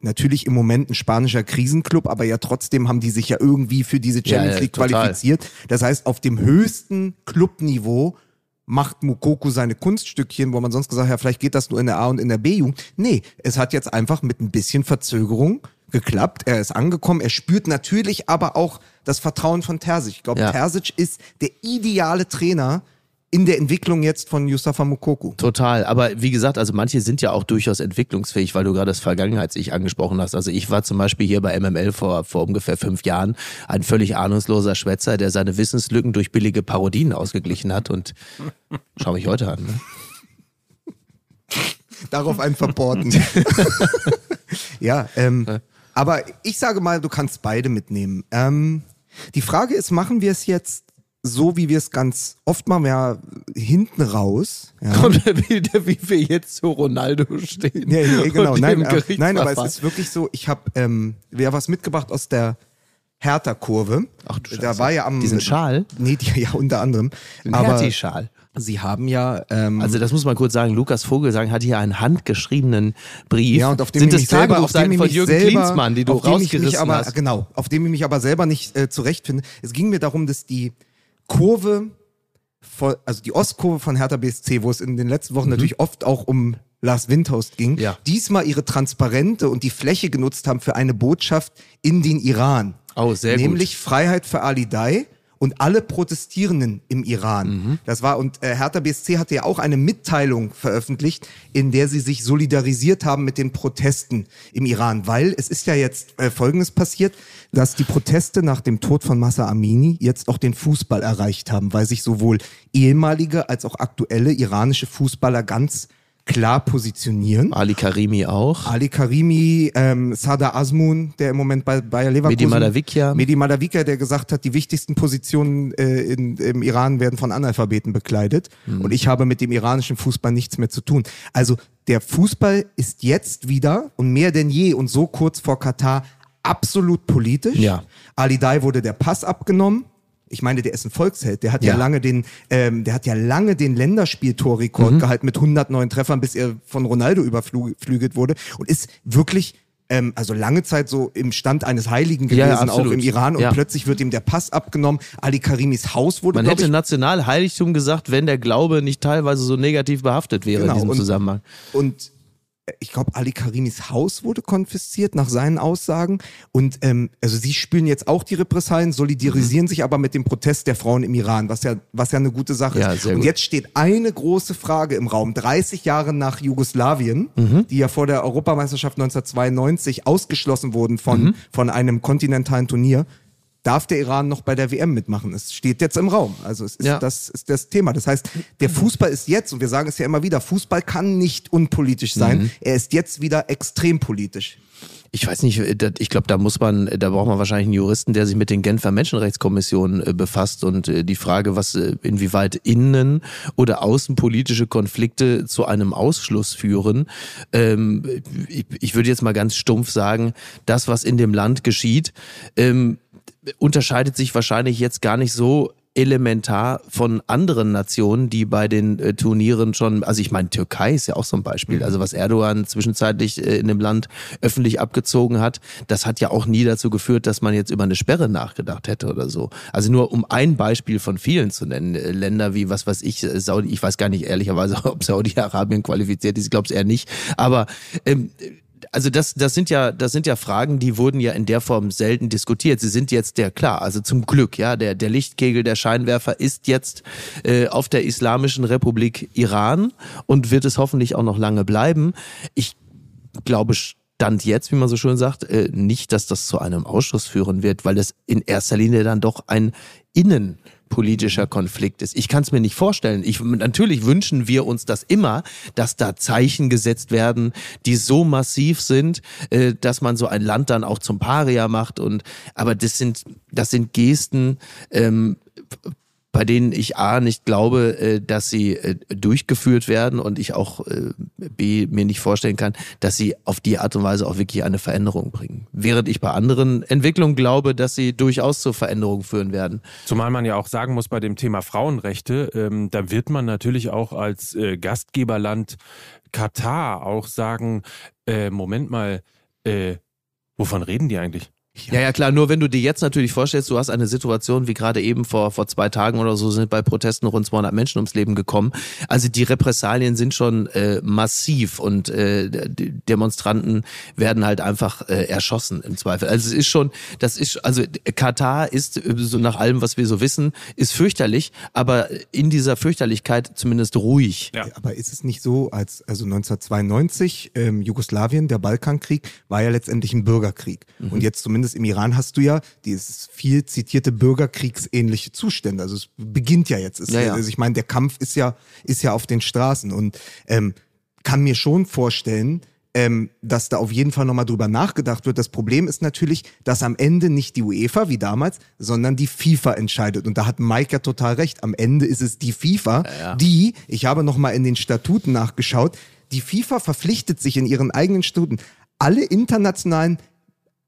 Speaker 1: natürlich im Moment ein spanischer Krisenclub, aber ja trotzdem haben die sich ja irgendwie für diese Champions ja, League qualifiziert. Das heißt, auf dem höchsten Clubniveau macht Mukoko seine Kunststückchen, wo man sonst gesagt hat, ja, vielleicht geht das nur in der A und in der B-Jugend. Nee, es hat jetzt einfach mit ein bisschen Verzögerung geklappt. Er ist angekommen. Er spürt natürlich aber auch das Vertrauen von Terzic. Ich glaube, ja. Terzic ist der ideale Trainer, in der Entwicklung jetzt von Yusafa Mukoko.
Speaker 2: Total, aber wie gesagt, also manche sind ja auch durchaus entwicklungsfähig, weil du gerade das Vergangenheits-Ich angesprochen hast. Also ich war zum Beispiel hier bei MML vor, vor ungefähr fünf Jahren ein völlig ahnungsloser Schwätzer, der seine Wissenslücken durch billige Parodien ausgeglichen hat und schau mich heute an. Ne?
Speaker 1: Darauf ein Verporten. ja, ähm, aber ich sage mal, du kannst beide mitnehmen. Ähm, die Frage ist, machen wir es jetzt so wie wir es ganz oft machen, ja hinten raus. Ja.
Speaker 2: Kommt wieder, wie wir jetzt zu Ronaldo stehen.
Speaker 1: Ja, ja genau. Nein, äh, nein, aber es ist wirklich so, ich habe ähm, wer was mitgebracht aus der Hertha-Kurve.
Speaker 2: Ach du
Speaker 1: Scheiße. Da war ja am.
Speaker 2: Diesen Schal?
Speaker 1: Nee, die, ja, unter anderem.
Speaker 2: Den Hertie-Schal.
Speaker 1: Sie haben ja. Ähm,
Speaker 2: also das muss man kurz sagen. Lukas Vogelsang hat hier einen handgeschriebenen Brief.
Speaker 1: Ja, und auf dem
Speaker 2: Sind
Speaker 1: ich mich selber, auf dem ich
Speaker 2: von Jürgen
Speaker 1: selber,
Speaker 2: Klinsmann, die du
Speaker 1: auf dem ich mich
Speaker 2: rausgerissen
Speaker 1: aber,
Speaker 2: hast.
Speaker 1: Genau, auf dem ich mich aber selber nicht äh, zurechtfinde. Es ging mir darum, dass die Kurve, von, also die Ostkurve von Hertha BSC, wo es in den letzten Wochen mhm. natürlich oft auch um Lars Windhorst ging,
Speaker 2: Ja.
Speaker 1: diesmal ihre Transparente und die Fläche genutzt haben für eine Botschaft in den Iran.
Speaker 2: Oh, sehr gut.
Speaker 1: Nämlich Freiheit für Ali Dai und alle Protestierenden im Iran.
Speaker 2: Mhm.
Speaker 1: Das war und äh, Hertha BSC hatte ja auch eine Mitteilung veröffentlicht, in der sie sich solidarisiert haben mit den Protesten im Iran, weil es ist ja jetzt äh, Folgendes passiert, dass die Proteste nach dem Tod von Massa Amini jetzt auch den Fußball erreicht haben, weil sich sowohl ehemalige als auch aktuelle iranische Fußballer ganz klar positionieren.
Speaker 2: Ali Karimi auch.
Speaker 1: Ali Karimi, ähm, Sada Azmoun, der im Moment bei Bayer Leverkusen.
Speaker 2: Medi Madavikia.
Speaker 1: Medi Madavikia, der gesagt hat, die wichtigsten Positionen äh, in, im Iran werden von Analphabeten bekleidet.
Speaker 2: Mhm.
Speaker 1: Und ich habe mit dem iranischen Fußball nichts mehr zu tun. Also der Fußball ist jetzt wieder und mehr denn je und so kurz vor Katar absolut politisch.
Speaker 2: Ja.
Speaker 1: Ali Dai wurde der Pass abgenommen. Ich meine, der ist ein Volksheld. Der hat ja,
Speaker 2: Ja.
Speaker 1: lange den, ähm, der hat ja lange den Länderspieltorrekord
Speaker 2: Mhm.
Speaker 1: gehalten mit 109 Treffern, bis er von Ronaldo überflügelt wurde und ist wirklich ähm, also lange Zeit so im Stand eines Heiligen gewesen,
Speaker 2: ja,
Speaker 1: auch im Iran. Und
Speaker 2: Ja.
Speaker 1: plötzlich wird ihm der Pass abgenommen. Ali Karimis Haus wurde,
Speaker 2: Man hätte
Speaker 1: ich,
Speaker 2: Nationalheiligtum gesagt, wenn der Glaube nicht teilweise so negativ behaftet wäre
Speaker 1: Genau,
Speaker 2: in diesem
Speaker 1: und-
Speaker 2: Zusammenhang.
Speaker 1: Und ich glaube, Ali Karimis Haus wurde konfisziert nach seinen Aussagen. Und ähm, also sie spüren jetzt auch die Repressalien, solidarisieren
Speaker 2: Mhm.
Speaker 1: sich aber mit dem Protest der Frauen im Iran, was ja, was ja eine gute Sache
Speaker 2: Ja,
Speaker 1: ist. Und
Speaker 2: gut.
Speaker 1: jetzt steht eine große Frage im Raum. 30 Jahre nach Jugoslawien,
Speaker 2: Mhm.
Speaker 1: die ja vor der Europameisterschaft 1992 ausgeschlossen wurden von,
Speaker 2: Mhm.
Speaker 1: von einem kontinentalen Turnier. Darf der Iran noch bei der WM mitmachen? Es steht jetzt im Raum. Also es ist,
Speaker 2: Ja.
Speaker 1: das ist das Thema. Das heißt, der Fußball ist jetzt, und wir sagen es ja immer wieder, Fußball kann nicht unpolitisch sein.
Speaker 2: Mhm.
Speaker 1: Er ist jetzt wieder extrem politisch.
Speaker 2: Ich weiß nicht, äh, ich glaube, da muss man, da braucht man wahrscheinlich einen Juristen, der sich mit den Genfer Menschenrechtskommissionen äh, befasst und äh, die Frage, was äh, inwieweit innen- oder außenpolitische Konflikte zu einem Ausschluss führen. Ähm, ich, ich würde jetzt mal ganz stumpf sagen, das, was in dem Land geschieht, ähm, unterscheidet sich wahrscheinlich jetzt gar nicht so elementar von anderen Nationen, die bei den äh, Turnieren schon, also ich meine, Türkei ist ja auch so ein Beispiel. Also was Erdogan zwischenzeitlich äh, in dem Land öffentlich abgezogen hat, das hat ja auch nie dazu geführt, dass man jetzt über eine Sperre nachgedacht hätte oder so. Also nur um ein Beispiel von vielen zu nennen, äh, Länder wie, was weiß ich, äh, Saudi, ich weiß gar nicht ehrlicherweise, ob Saudi-Arabien qualifiziert ist, ich glaube es eher nicht, aber ähm, also das, das sind ja, das sind ja Fragen, die wurden ja in der Form selten diskutiert. Sie sind jetzt der klar, also zum Glück, ja, der der Lichtkegel, der Scheinwerfer ist jetzt äh, auf der Islamischen Republik Iran und wird es hoffentlich auch noch lange bleiben. Ich glaube Stand jetzt, wie man so schön sagt, äh, nicht, dass das zu einem Ausschuss führen wird, weil das in erster Linie dann doch ein innenpolitischer Konflikt ist. Ich kann es mir nicht vorstellen. Ich, natürlich wünschen wir uns das immer, dass da Zeichen gesetzt werden, die so massiv sind, äh, dass man so ein Land dann auch zum Paria macht. Und aber das sind das sind Gesten. Ähm, bei denen ich A nicht glaube, äh, dass sie äh, durchgeführt werden und ich auch äh, B mir nicht vorstellen kann, dass sie auf die Art und Weise auch wirklich eine Veränderung bringen. Während ich bei anderen Entwicklungen glaube, dass sie durchaus zur Veränderung führen werden.
Speaker 5: Zumal man ja auch sagen muss, bei dem Thema Frauenrechte, ähm, da wird man natürlich auch als äh, Gastgeberland Katar auch sagen, äh, Moment mal, äh, wovon reden die eigentlich?
Speaker 2: Ja, ja, klar. Nur wenn du dir jetzt natürlich vorstellst, du hast eine Situation wie gerade eben vor, vor zwei Tagen oder so sind bei Protesten rund 200 Menschen ums Leben gekommen. Also die Repressalien sind schon äh, massiv und äh, die Demonstranten werden halt einfach äh, erschossen im Zweifel. Also es ist schon, das ist, also Katar ist, äh, so nach allem, was wir so wissen, ist fürchterlich, aber in dieser Fürchterlichkeit zumindest ruhig.
Speaker 5: Ja.
Speaker 1: Aber ist es nicht so, als also 1992 ähm, Jugoslawien, der Balkankrieg, war ja letztendlich ein Bürgerkrieg.
Speaker 2: Mhm.
Speaker 1: Und jetzt zumindest im Iran hast du ja dieses viel zitierte Bürgerkriegsähnliche Zustände. Also es beginnt ja jetzt.
Speaker 2: Ja, ja.
Speaker 1: Also ich meine, der Kampf ist ja ist ja auf den Straßen und ähm, kann mir schon vorstellen, ähm, dass da auf jeden Fall nochmal drüber nachgedacht wird. Das Problem ist natürlich, dass am Ende nicht die UEFA wie damals, sondern die FIFA entscheidet. Und da hat Mike ja total recht. Am Ende ist es die FIFA, die, ich habe nochmal in den Statuten nachgeschaut, die FIFA verpflichtet sich in ihren eigenen Statuten, alle internationalen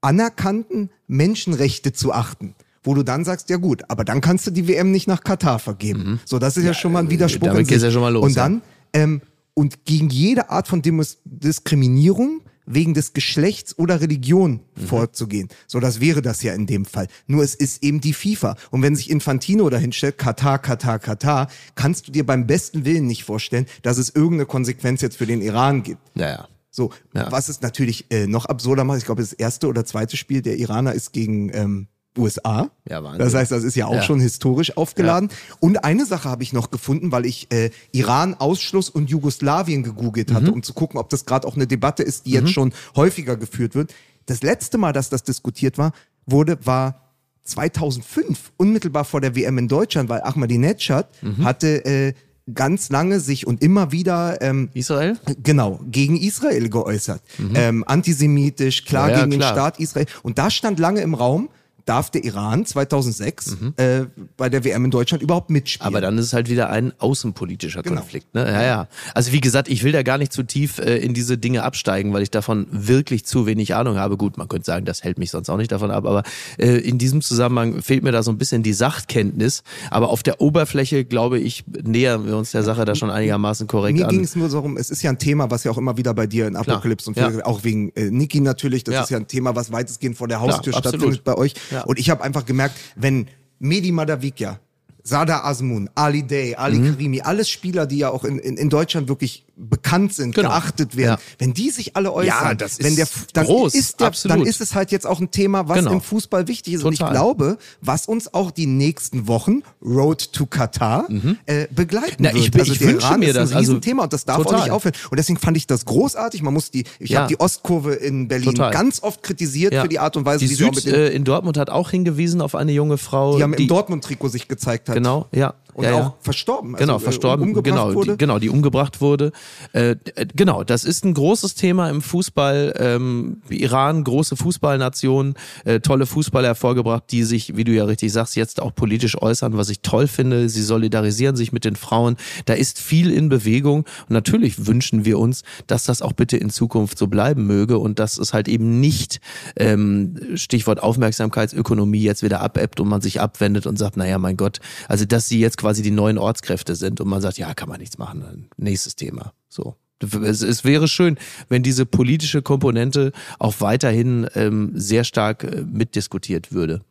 Speaker 1: anerkannten Menschenrechte zu achten. Wo du dann sagst, ja gut, aber dann kannst du die WM nicht nach Katar vergeben. So, das ist ja, schon mal ein Widerspruch.
Speaker 2: damit geht's ja schon mal los,
Speaker 1: Und
Speaker 2: ja.
Speaker 1: dann, ähm, und gegen jede Art von Demos Diskriminierung wegen des Geschlechts oder Religion
Speaker 2: Mhm.
Speaker 1: vorzugehen. So, das wäre das ja in dem Fall. Nur es ist eben die FIFA. Und wenn sich Infantino dahinstellt, Katar, Katar, Katar, kannst du dir beim besten Willen nicht vorstellen, dass es irgendeine Konsequenz jetzt für den Iran gibt.
Speaker 2: Naja.
Speaker 1: So,
Speaker 2: Ja.
Speaker 1: was es natürlich äh, noch absurder macht, ich glaube, das erste oder zweite Spiel der Iraner ist gegen ähm, USA.
Speaker 2: Ja, Wahnsinn.
Speaker 1: Das heißt, das ist ja auch
Speaker 2: Ja.
Speaker 1: schon historisch aufgeladen. Und eine Sache habe ich noch gefunden, weil ich äh, Iran, Ausschluss und Jugoslawien gegoogelt
Speaker 2: Mhm.
Speaker 1: hatte, um zu gucken, ob das gerade auch eine Debatte ist, die jetzt schon häufiger geführt wird. Das letzte Mal, dass das diskutiert war, wurde, war 2005, unmittelbar vor der WM in Deutschland, weil Ahmadinejad
Speaker 2: Mhm.
Speaker 1: hatte äh, ganz lange sich und immer wieder ähm,
Speaker 2: Israel?
Speaker 1: Genau, gegen Israel geäußert. Ähm, antisemitisch, klar
Speaker 2: Mhm. Ja, ja,
Speaker 1: gegen
Speaker 2: klar.
Speaker 1: den Staat Israel. Und da stand lange im Raum, darf der Iran 2006 äh, bei der WM in Deutschland überhaupt mitspielen.
Speaker 2: Mhm. Aber dann ist es halt wieder ein außenpolitischer
Speaker 1: Genau.
Speaker 2: Konflikt. Ne? Ja, ja. Also wie gesagt, ich will da gar nicht zu tief äh, in diese Dinge absteigen, weil ich davon wirklich zu wenig Ahnung habe. Gut, man könnte sagen, das hält mich sonst auch nicht davon ab, aber äh, in diesem Zusammenhang fehlt mir da so ein bisschen die Sachkenntnis. Aber auf der Oberfläche, glaube ich, nähern wir uns der Sache da schon einigermaßen korrekt
Speaker 1: Mir ging
Speaker 2: an.
Speaker 1: es nur darum, es ist ja ein Thema, was ja auch immer wieder bei dir in Apokalypse und
Speaker 2: Ja.
Speaker 1: Auch wegen äh, Niki natürlich, das
Speaker 2: Ja.
Speaker 1: ist ja ein Thema, was weitestgehend vor der Haustür
Speaker 2: absolut.
Speaker 1: stattfindet bei euch.
Speaker 2: Ja.
Speaker 1: Und ich habe einfach gemerkt, wenn Mehdi Madavikia, Sada Asmun, Ali Day, Ali
Speaker 2: Mhm.
Speaker 1: Karimi, alles Spieler, die ja auch in, in, in Deutschland wirklich bekannt sind,
Speaker 2: Genau.
Speaker 1: geachtet werden,
Speaker 2: Ja.
Speaker 1: wenn die sich alle äußern,
Speaker 2: Ja, das
Speaker 1: wenn der,
Speaker 2: ist
Speaker 1: dann
Speaker 2: groß,
Speaker 1: ist der,
Speaker 2: absolut.
Speaker 1: dann ist es halt jetzt auch ein Thema, was
Speaker 2: Genau.
Speaker 1: im Fußball wichtig ist. Und ich
Speaker 2: Total.
Speaker 1: glaube, was uns auch die nächsten Wochen Road to Katar äh, begleiten
Speaker 2: Na,
Speaker 1: wird.
Speaker 2: ich bin-
Speaker 1: also
Speaker 2: ich
Speaker 1: der
Speaker 2: wünsche
Speaker 1: Iran
Speaker 2: mir
Speaker 1: ist ein
Speaker 2: das, also
Speaker 1: Riesenthema und das darf auch
Speaker 2: total.
Speaker 1: nicht aufhören. Und deswegen fand ich das großartig. Man muss die, ich
Speaker 2: Ja.
Speaker 1: habe die Ostkurve in Berlin
Speaker 2: Total.
Speaker 1: ganz oft kritisiert
Speaker 2: Ja.
Speaker 1: für die Art und Weise,
Speaker 2: die
Speaker 1: wie sie auch
Speaker 2: Süd
Speaker 1: mit den,
Speaker 2: äh, in Dortmund hat auch hingewiesen auf eine junge Frau,
Speaker 1: die haben
Speaker 2: die
Speaker 1: im Dortmund-Trikot sich gezeigt hat.
Speaker 2: genau, ja,
Speaker 1: Und
Speaker 2: ja,
Speaker 1: auch
Speaker 2: ja.
Speaker 1: verstorben. Also,
Speaker 2: Genau,
Speaker 1: äh,
Speaker 2: verstorben,
Speaker 1: umgebracht
Speaker 2: genau,
Speaker 1: wurde.
Speaker 2: Die, genau, die umgebracht wurde. Äh, äh, genau, das ist ein großes Thema im Fußball. Ähm, Iran, große Fußballnation, äh, tolle Fußballer hervorgebracht, die sich, wie du ja richtig sagst, jetzt auch politisch äußern, was ich toll finde. Sie solidarisieren sich mit den Frauen. Da ist viel in Bewegung. Und natürlich wünschen wir uns, dass das auch bitte in Zukunft so bleiben möge und dass es halt eben nicht, ähm, Stichwort Aufmerksamkeitsökonomie, jetzt wieder abebbt und man sich abwendet und sagt, naja, mein Gott, also dass sie jetzt quasi die neuen Ortskräfte sind und man sagt, ja, kann man nichts machen, nächstes Thema. So. Es, es wäre schön, wenn diese politische Komponente auch weiterhin ähm, sehr stark äh, mitdiskutiert würde.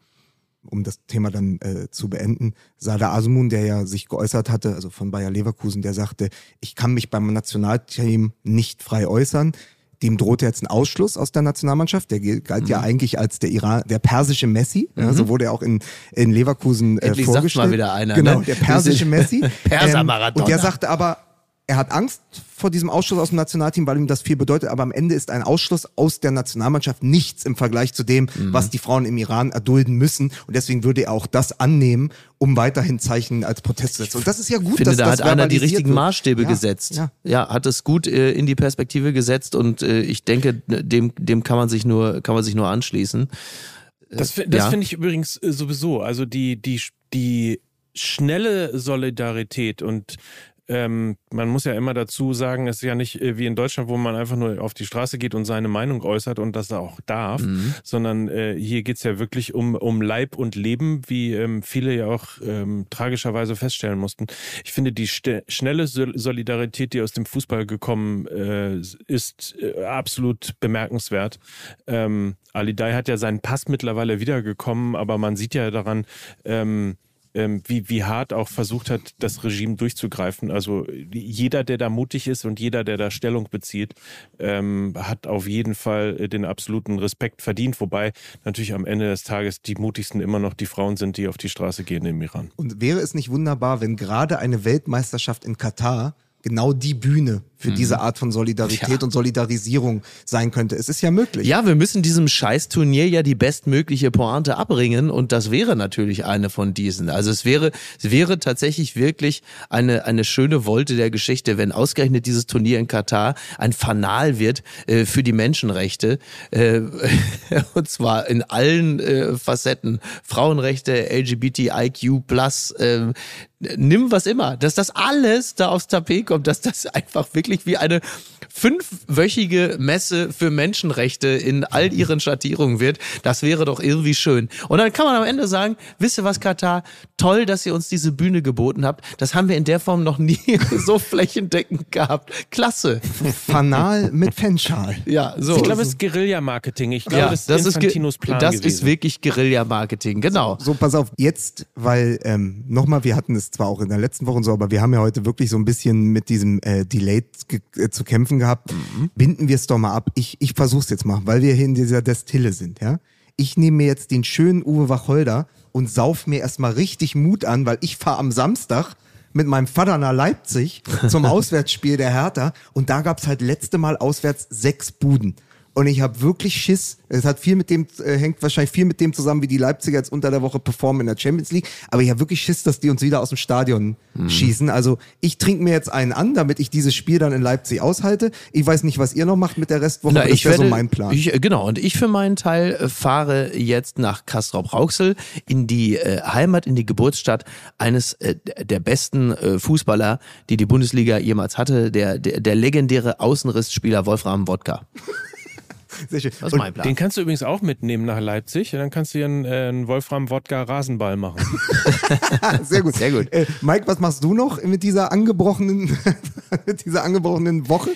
Speaker 1: um das Thema dann äh, zu beenden, Sada Asmun, der ja sich geäußert hatte, also von Bayer Leverkusen, der sagte, ich kann mich beim Nationalteam nicht frei äußern. Dem drohte jetzt ein Ausschluss aus der Nationalmannschaft. Der galt
Speaker 2: Mhm.
Speaker 1: ja eigentlich als der Iran, der persische Messi. Ja, so wurde er auch in, in Leverkusen äh,
Speaker 2: Endlich
Speaker 1: vorgestellt.
Speaker 2: mal wieder einer,
Speaker 1: Genau,
Speaker 2: ne?
Speaker 1: der persische Messi.
Speaker 2: Perser-Maradona.
Speaker 1: und der sagte aber, er hat Angst vor diesem Ausschluss aus dem Nationalteam, weil ihm das viel bedeutet. Aber am Ende ist ein Ausschluss aus der Nationalmannschaft nichts im Vergleich zu dem,
Speaker 2: Mhm.
Speaker 1: was die Frauen im Iran erdulden müssen. Und deswegen würde er auch das annehmen, um weiterhin Zeichen als Protest zu setzen. Und das ist ja gut,
Speaker 2: Ich finde,
Speaker 1: dass
Speaker 2: da
Speaker 1: das
Speaker 2: hat einer die richtigen
Speaker 1: wird.
Speaker 2: Maßstäbe
Speaker 1: ja,
Speaker 2: gesetzt.
Speaker 1: Ja.
Speaker 2: Ja. hat es gut äh, in die Perspektive gesetzt und äh, ich denke, dem, dem kann man sich nur, kann man sich nur anschließen.
Speaker 3: Das, fi- das
Speaker 2: ja.
Speaker 3: finde ich übrigens äh, sowieso. Also die, die, die schnelle Solidarität und ähm, man muss ja immer dazu sagen, es ist ja nicht äh, wie in Deutschland, wo man einfach nur auf die Straße geht und seine Meinung äußert und das auch darf,
Speaker 2: Mhm.
Speaker 3: sondern äh, hier geht's ja wirklich um, um Leib und Leben, wie ähm, viele ja auch ähm, tragischerweise feststellen mussten. Ich finde, die schnelle Sol- Solidarität, die aus dem Fußball gekommen äh, ist, äh, absolut bemerkenswert. Ähm, Ali Dai hat ja seinen Pass mittlerweile wiedergekommen, aber man sieht ja daran, ähm, ähm, wie, wie hart auch versucht hat, das Regime durchzugreifen. Also jeder, der da mutig ist und jeder, der da Stellung bezieht, ähm, hat auf jeden Fall äh, den absoluten Respekt verdient. Wobei natürlich am Ende des Tages die mutigsten immer noch die Frauen sind, die auf die Straße gehen im Iran.
Speaker 1: Und wäre es nicht wunderbar, wenn gerade eine Weltmeisterschaft in Katar genau die Bühne für diese Art von Solidarität
Speaker 2: Mhm. Ja.
Speaker 1: und Solidarisierung sein könnte? Es ist ja möglich.
Speaker 2: Ja, wir müssen diesem Scheißturnier ja die bestmögliche Pointe abbringen und das wäre natürlich eine von diesen. Also es wäre, es wäre tatsächlich wirklich eine, eine schöne Wolte der Geschichte, wenn ausgerechnet dieses Turnier in Katar ein Fanal wird äh, für die Menschenrechte äh, und zwar in allen äh, Facetten. Frauenrechte, LGBTIQ+, äh, nimm was immer, dass das alles da aufs Tapet kommt, dass das einfach wirklich wie eine fünfwöchige Messe für Menschenrechte in all ihren Schattierungen wird. Das wäre doch irgendwie schön. Und dann kann man am Ende sagen, wisst ihr was, Katar? Toll, dass ihr uns diese Bühne geboten habt. Das haben wir in der Form noch nie so flächendeckend gehabt. Klasse.
Speaker 1: Fanal mit Fanschal.
Speaker 2: Ja, so.
Speaker 3: Ich glaube, es ist Guerilla-Marketing. Ich glaube,
Speaker 2: ja,
Speaker 3: das ist
Speaker 2: das ist, ge-
Speaker 3: Infantinos Plan
Speaker 2: das
Speaker 3: gewesen.
Speaker 2: ist wirklich Guerilla-Marketing, genau.
Speaker 1: So, pass auf, jetzt, weil ähm, nochmal, wir hatten es zwar auch in der letzten Woche und so, aber wir haben ja heute wirklich so ein bisschen mit diesem äh, Delay äh, zu kämpfen gehabt. Binden wir es doch mal ab. Ich, ich versuch's jetzt mal, weil wir hier in dieser Destille sind, ja. Ich nehme mir jetzt den schönen Uwe Wacholder und sauf mir erstmal richtig Mut an, weil ich fahre am Samstag mit meinem Vater nach Leipzig zum Auswärtsspiel der Hertha und da gab's halt letzte Mal auswärts sechs Buden. Und ich habe wirklich Schiss. Es hat viel mit dem, äh, hängt wahrscheinlich viel mit dem zusammen, wie die Leipziger jetzt unter der Woche performen in der Champions League. Aber ich habe wirklich Schiss, dass die uns wieder aus dem Stadion
Speaker 2: Mhm.
Speaker 1: schießen. Also ich trinke mir jetzt einen an, damit ich dieses Spiel dann in Leipzig aushalte. Ich weiß nicht, was ihr noch macht mit der Restwoche,
Speaker 2: Na,
Speaker 1: aber das
Speaker 2: ich
Speaker 1: wäre so mein Plan.
Speaker 2: Ich, äh, genau, und ich für meinen Teil äh, fahre jetzt nach Castrop-Rauxel in die äh, Heimat, in die Geburtsstadt eines äh, der besten äh, Fußballer, die die Bundesliga jemals hatte, der, der, der legendäre Außenrissspieler Wolfram Wodka.
Speaker 1: Sehr schön.
Speaker 2: Das ist mein Plan.
Speaker 3: Den kannst du übrigens auch mitnehmen nach Leipzig. Und dann kannst du hier einen, äh, einen Wolfram-Wodka-Rasenball machen.
Speaker 1: Sehr gut.
Speaker 2: Sehr gut.
Speaker 1: Äh, Mike, was machst du noch mit dieser angebrochenen, mit dieser angebrochenen Woche?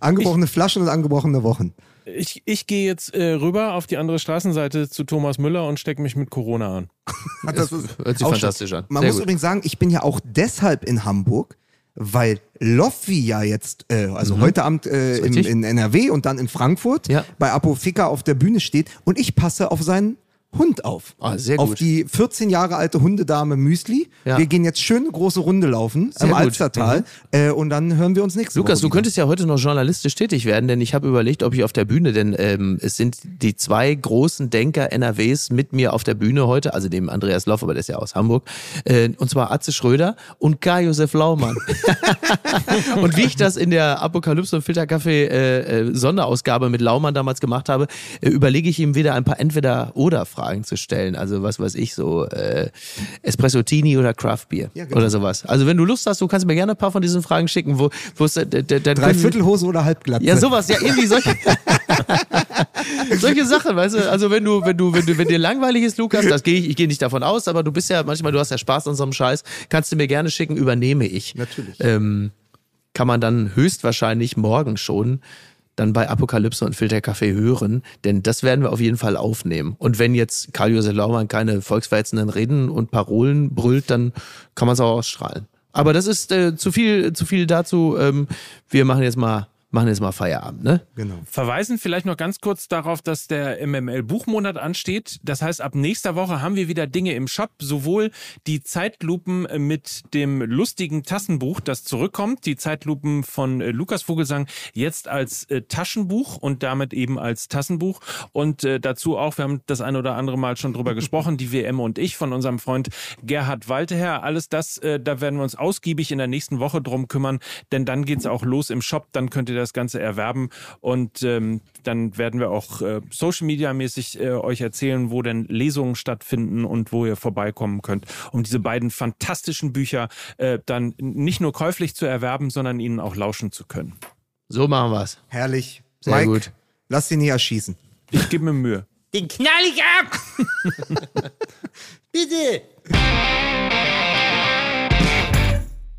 Speaker 1: Angebrochene Flaschen und angebrochene Wochen.
Speaker 3: Ich, ich gehe jetzt äh, rüber auf die andere Straßenseite zu Thomas Müller und stecke mich mit Corona an.
Speaker 1: Das ist
Speaker 2: Hört sich fantastisch an.
Speaker 1: Man
Speaker 2: Sehr
Speaker 1: muss
Speaker 2: gut.
Speaker 1: übrigens sagen, ich bin ja auch deshalb in Hamburg, weil Loffi ja jetzt, äh, also heute Abend äh,
Speaker 2: richtig.
Speaker 1: in NRW und dann in Frankfurt
Speaker 2: Ja.
Speaker 1: bei Apo Ficker auf der Bühne steht und ich passe auf seinen Hund auf.
Speaker 2: Ah, sehr
Speaker 1: Auf
Speaker 2: gut.
Speaker 1: die 14 Jahre alte Hundedame Müsli.
Speaker 2: Ja.
Speaker 1: Wir gehen jetzt schön eine große Runde laufen
Speaker 2: Sehr
Speaker 1: im
Speaker 2: gut.
Speaker 1: Alstertal äh, und dann hören wir uns nächste
Speaker 2: Lukas,
Speaker 1: Woche
Speaker 2: du könntest ja heute noch journalistisch tätig werden, denn ich habe überlegt, ob ich auf der Bühne, denn ähm, es sind die zwei großen Denker NRWs mit mir auf der Bühne heute, also dem Andreas Loff, aber der ist ja aus Hamburg, äh, und zwar Atze Schröder und Karl-Josef Laumann. und wie ich das in der Apokalypse und Filterkaffee äh, äh, Sonderausgabe mit Laumann damals gemacht habe, äh, überlege ich ihm wieder ein paar Entweder-Oder-Fragen zu stellen. Also was weiß ich, so äh, Espresso-Tini oder Craft-Bier
Speaker 1: Ja, genau.
Speaker 2: oder sowas. Also wenn du Lust hast, du kannst mir gerne ein paar von diesen Fragen schicken, wo, wo äh, der, der, der
Speaker 1: Dreiviertelhose oder Halbglatze?
Speaker 2: ja, sowas, ja, irgendwie solche, solche Sachen, weißt du, also wenn du, wenn du, wenn du, wenn dir langweilig ist, Lukas, das gehe ich, ich gehe nicht davon aus, aber du bist ja, manchmal, du hast ja Spaß an so einem Scheiß, kannst du mir gerne schicken, übernehme ich.
Speaker 1: Natürlich.
Speaker 2: Ähm, kann man dann höchstwahrscheinlich morgen schon dann bei Apokalypse und Filterkaffee hören, denn das werden wir auf jeden Fall aufnehmen. Und wenn jetzt Karl-Josef Laumann keine volksverhetzenden Reden und Parolen brüllt, dann kann man es auch ausstrahlen. Aber das ist äh, zu viel, zu viel dazu. Ähm, wir machen jetzt mal, machen jetzt mal Feierabend, ne?
Speaker 1: Genau.
Speaker 3: Verweisen vielleicht noch ganz kurz darauf, dass der MML-Buchmonat ansteht. Das heißt, ab nächster Woche haben wir wieder Dinge im Shop. Sowohl die Zeitlupen mit dem lustigen Tassenbuch, das zurückkommt, die Zeitlupen von äh, Lukas Vogelsang, jetzt als äh, Taschenbuch und damit eben als Tassenbuch. Und äh, dazu auch, wir haben das ein oder andere Mal schon drüber gesprochen, die WM und ich von unserem Freund Gerhard Walteher. Alles das, da werden wir uns ausgiebig in der nächsten Woche drum kümmern, denn dann geht's auch los im Shop. Dann könnt ihr das Ganze erwerben und ähm, dann werden wir auch äh, Social Media mäßig äh, euch erzählen, wo denn Lesungen stattfinden und wo ihr vorbeikommen könnt, um diese beiden fantastischen Bücher äh, dann nicht nur käuflich zu erwerben, sondern ihnen auch lauschen zu können.
Speaker 2: So machen wir's.
Speaker 1: Herrlich.
Speaker 2: Sehr
Speaker 1: Mike,
Speaker 2: gut.
Speaker 1: lass dich nicht erschießen.
Speaker 3: Ich gebe mir Mühe.
Speaker 2: Den knall ich ab! Bitte!